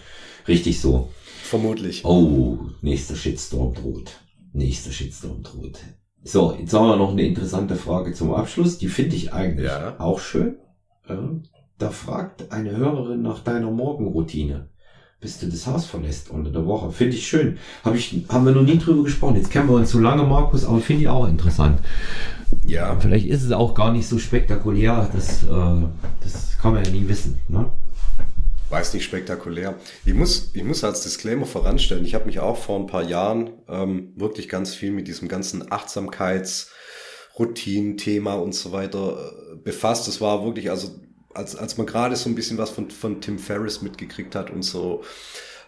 Richtig so. Vermutlich. Oh, nächster Shitstorm droht. Nächster Shitstorm droht. So, jetzt haben wir noch eine interessante Frage zum Abschluss. Die finde ich eigentlich ja. auch schön. Da fragt eine Hörerin nach deiner Morgenroutine, bis du das Haus verlässt unter der Woche. Finde ich schön. Hab ich, haben wir noch nie drüber gesprochen. Jetzt kennen wir uns so lange, Markus, aber finde ich auch interessant. Ja. Vielleicht ist es auch gar nicht so spektakulär. Das, äh, das kann man ja nie wissen. Ne? Weiß nicht spektakulär. Ich muss, ich muss als Disclaimer voranstellen, ich habe mich auch vor ein paar Jahren ähm, wirklich ganz viel mit diesem ganzen Achtsamkeitsroutinen-Thema und so weiter äh, befasst. Das war wirklich, also als, als man gerade so ein bisschen was von, von Tim Ferriss mitgekriegt hat und so,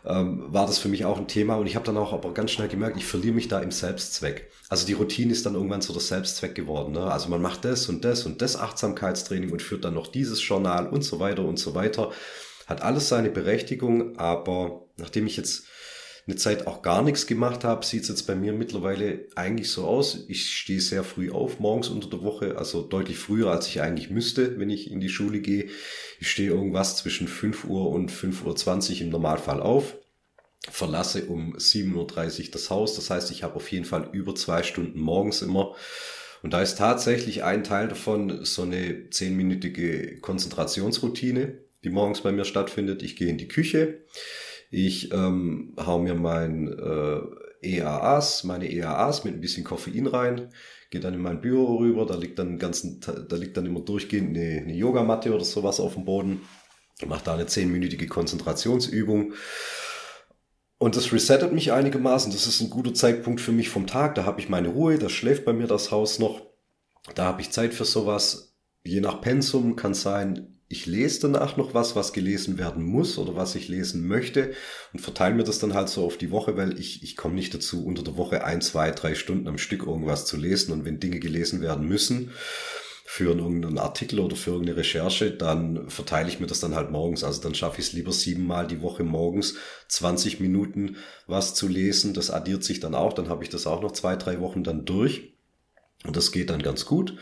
ähm, war das für mich auch ein Thema. Und ich habe dann auch aber ganz schnell gemerkt, ich verliere mich da im Selbstzweck. Also die Routine ist dann irgendwann so der Selbstzweck geworden. Ne? Also man macht das und das und das Achtsamkeitstraining und führt dann noch dieses Journal und so weiter und so weiter. Hat alles seine Berechtigung, aber nachdem ich jetzt eine Zeit auch gar nichts gemacht habe, sieht es jetzt bei mir mittlerweile eigentlich so aus. Ich stehe sehr früh auf, morgens unter der Woche, also deutlich früher, als ich eigentlich müsste, wenn ich in die Schule gehe. Ich stehe irgendwas zwischen 5 Uhr und 5.20 Uhr im Normalfall auf, verlasse um 7.30 Uhr das Haus. Das heißt, ich habe auf jeden Fall über zwei Stunden morgens immer. Und da ist tatsächlich ein Teil davon so eine zehnminütige Konzentrationsroutine die morgens bei mir stattfindet. Ich gehe in die Küche, ich ähm, hau mir mein äh, EAAs, meine EAAs mit ein bisschen Koffein rein, gehe dann in mein Büro rüber, da liegt dann ganzen, da liegt dann immer durchgehend eine, eine Yogamatte oder sowas auf dem Boden, mache da eine zehnminütige Konzentrationsübung. Und das resettet mich einigermaßen. Das ist ein guter Zeitpunkt für mich vom Tag. Da habe ich meine Ruhe, da schläft bei mir das Haus noch. Da habe ich Zeit für sowas. Je nach Pensum kann sein, ich lese danach noch was, was gelesen werden muss oder was ich lesen möchte und verteile mir das dann halt so auf die Woche, weil ich, ich komme nicht dazu, unter der Woche ein, zwei, drei Stunden am Stück irgendwas zu lesen und wenn Dinge gelesen werden müssen, für irgendeinen Artikel oder für irgendeine Recherche, dann verteile ich mir das dann halt morgens. Also dann schaffe ich es lieber siebenmal die Woche morgens 20 Minuten was zu lesen. Das addiert sich dann auch. Dann habe ich das auch noch zwei, drei Wochen dann durch. Und das geht dann ganz gut.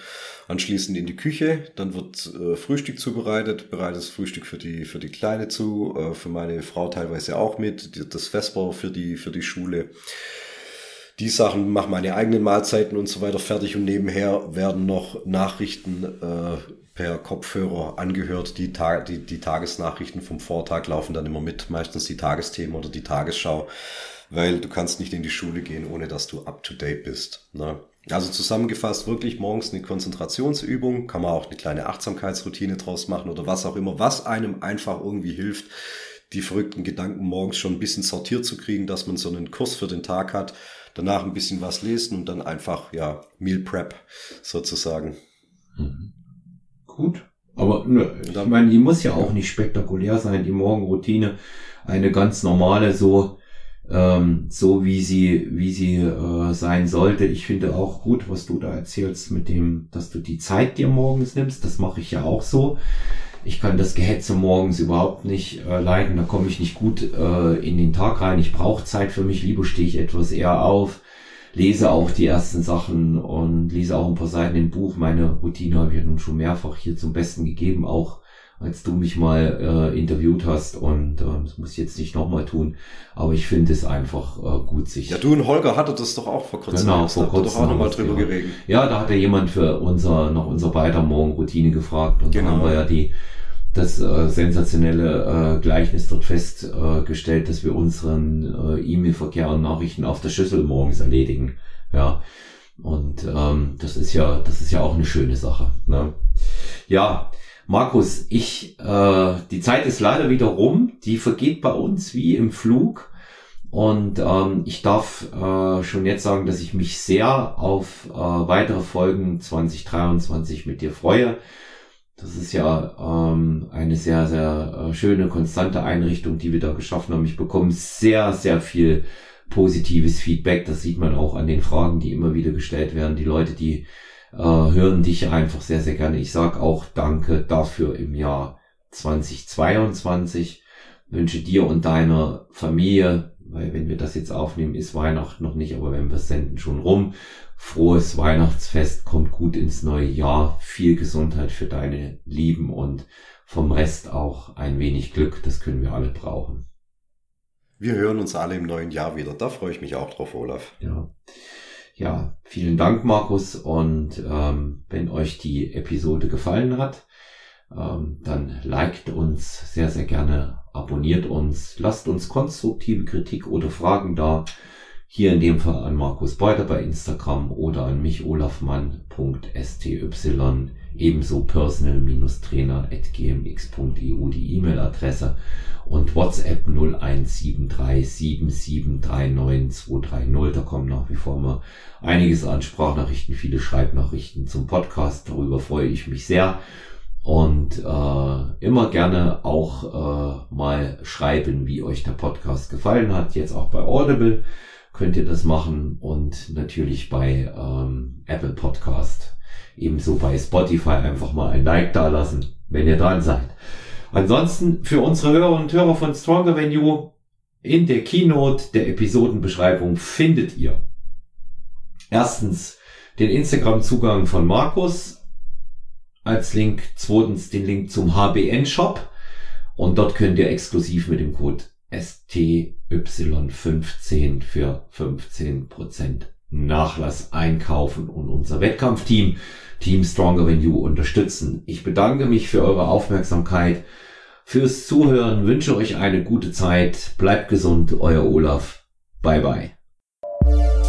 Anschließend in die Küche, dann wird äh, Frühstück zubereitet, bereitet das Frühstück für die, für die Kleine zu, äh, für meine Frau teilweise auch mit, das Vesper für die, für die Schule. Die Sachen machen meine eigenen Mahlzeiten und so weiter fertig und nebenher werden noch Nachrichten äh, per Kopfhörer angehört. Die, Tag, die, die Tagesnachrichten vom Vortag laufen dann immer mit, meistens die Tagesthemen oder die Tagesschau, weil du kannst nicht in die Schule gehen, ohne dass du up to date bist. Ne? Also zusammengefasst wirklich morgens eine Konzentrationsübung, kann man auch eine kleine Achtsamkeitsroutine draus machen oder was auch immer, was einem einfach irgendwie hilft, die verrückten Gedanken morgens schon ein bisschen sortiert zu kriegen, dass man so einen Kurs für den Tag hat, danach ein bisschen was lesen und dann einfach, ja, Meal Prep sozusagen. Mhm. Gut. Aber ne, ich meine, die muss ja auch nicht spektakulär sein, die Morgenroutine. Eine ganz normale, so, ähm, so wie sie, wie sie äh, sein sollte. Ich finde auch gut, was du da erzählst mit dem, dass du die Zeit dir morgens nimmst. Das mache ich ja auch so. Ich kann das Gehetze morgens überhaupt nicht äh, leiden. Da komme ich nicht gut äh, in den Tag rein. Ich brauche Zeit für mich. Lieber stehe ich etwas eher auf lese auch die ersten Sachen und lese auch ein paar Seiten im Buch. Meine Routine habe ich ja nun schon mehrfach hier zum Besten gegeben, auch als du mich mal äh, interviewt hast und äh, das muss ich jetzt nicht nochmal tun, aber ich finde es einfach äh, gut sich. Ja, du und Holger hattet das doch auch vor kurzem. Genau, vor kurzem. doch auch nochmal drüber geredet. Ja, da hat ja jemand für unser, nach unserer beider Morgenroutine gefragt und genau. dann haben wir ja die das äh, sensationelle äh, Gleichnis dort festgestellt, äh, dass wir unseren äh, E-Mail-Verkehr und Nachrichten auf der Schüssel morgens erledigen. Ja. Und ähm, das ist ja, das ist ja auch eine schöne Sache. Ne? Ja, Markus, ich, äh, die Zeit ist leider wieder rum. Die vergeht bei uns wie im Flug. Und ähm, ich darf äh, schon jetzt sagen, dass ich mich sehr auf äh, weitere Folgen 2023 mit dir freue. Das ist ja ähm, eine sehr, sehr äh, schöne, konstante Einrichtung, die wir da geschaffen haben. Ich bekomme sehr, sehr viel positives Feedback. Das sieht man auch an den Fragen, die immer wieder gestellt werden. Die Leute, die äh, hören dich einfach sehr, sehr gerne. Ich sage auch Danke dafür im Jahr 2022. Wünsche dir und deiner Familie, weil wenn wir das jetzt aufnehmen, ist Weihnachten noch nicht, aber wenn wir senden, schon rum frohes Weihnachtsfest, kommt gut ins neue Jahr, viel Gesundheit für deine Lieben und vom Rest auch ein wenig Glück, das können wir alle brauchen. Wir hören uns alle im neuen Jahr wieder, da freue ich mich auch drauf, Olaf. Ja, ja vielen Dank, Markus, und ähm, wenn euch die Episode gefallen hat, ähm, dann liked uns sehr, sehr gerne, abonniert uns, lasst uns konstruktive Kritik oder Fragen da. Hier in dem Fall an Markus Beuter bei Instagram oder an mich olafmann.sty, ebenso personal-trainer.gmx.eu die E-Mail-Adresse und WhatsApp 01737739230. Da kommen nach wie vor immer einiges an Sprachnachrichten, viele Schreibnachrichten zum Podcast. Darüber freue ich mich sehr. Und äh, immer gerne auch äh, mal schreiben, wie euch der Podcast gefallen hat. Jetzt auch bei Audible könnt ihr das machen und natürlich bei ähm, Apple Podcast, ebenso bei Spotify einfach mal ein Like da lassen, wenn ihr dran seid. Ansonsten für unsere Hörer und Hörer von Stronger Venue in der Keynote der Episodenbeschreibung findet ihr erstens den Instagram-Zugang von Markus als Link, zweitens den Link zum HBN-Shop und dort könnt ihr exklusiv mit dem Code STY15 für 15% Nachlass einkaufen und unser Wettkampfteam Team Stronger Than You unterstützen. Ich bedanke mich für eure Aufmerksamkeit, fürs Zuhören, wünsche euch eine gute Zeit, bleibt gesund, euer Olaf. Bye bye.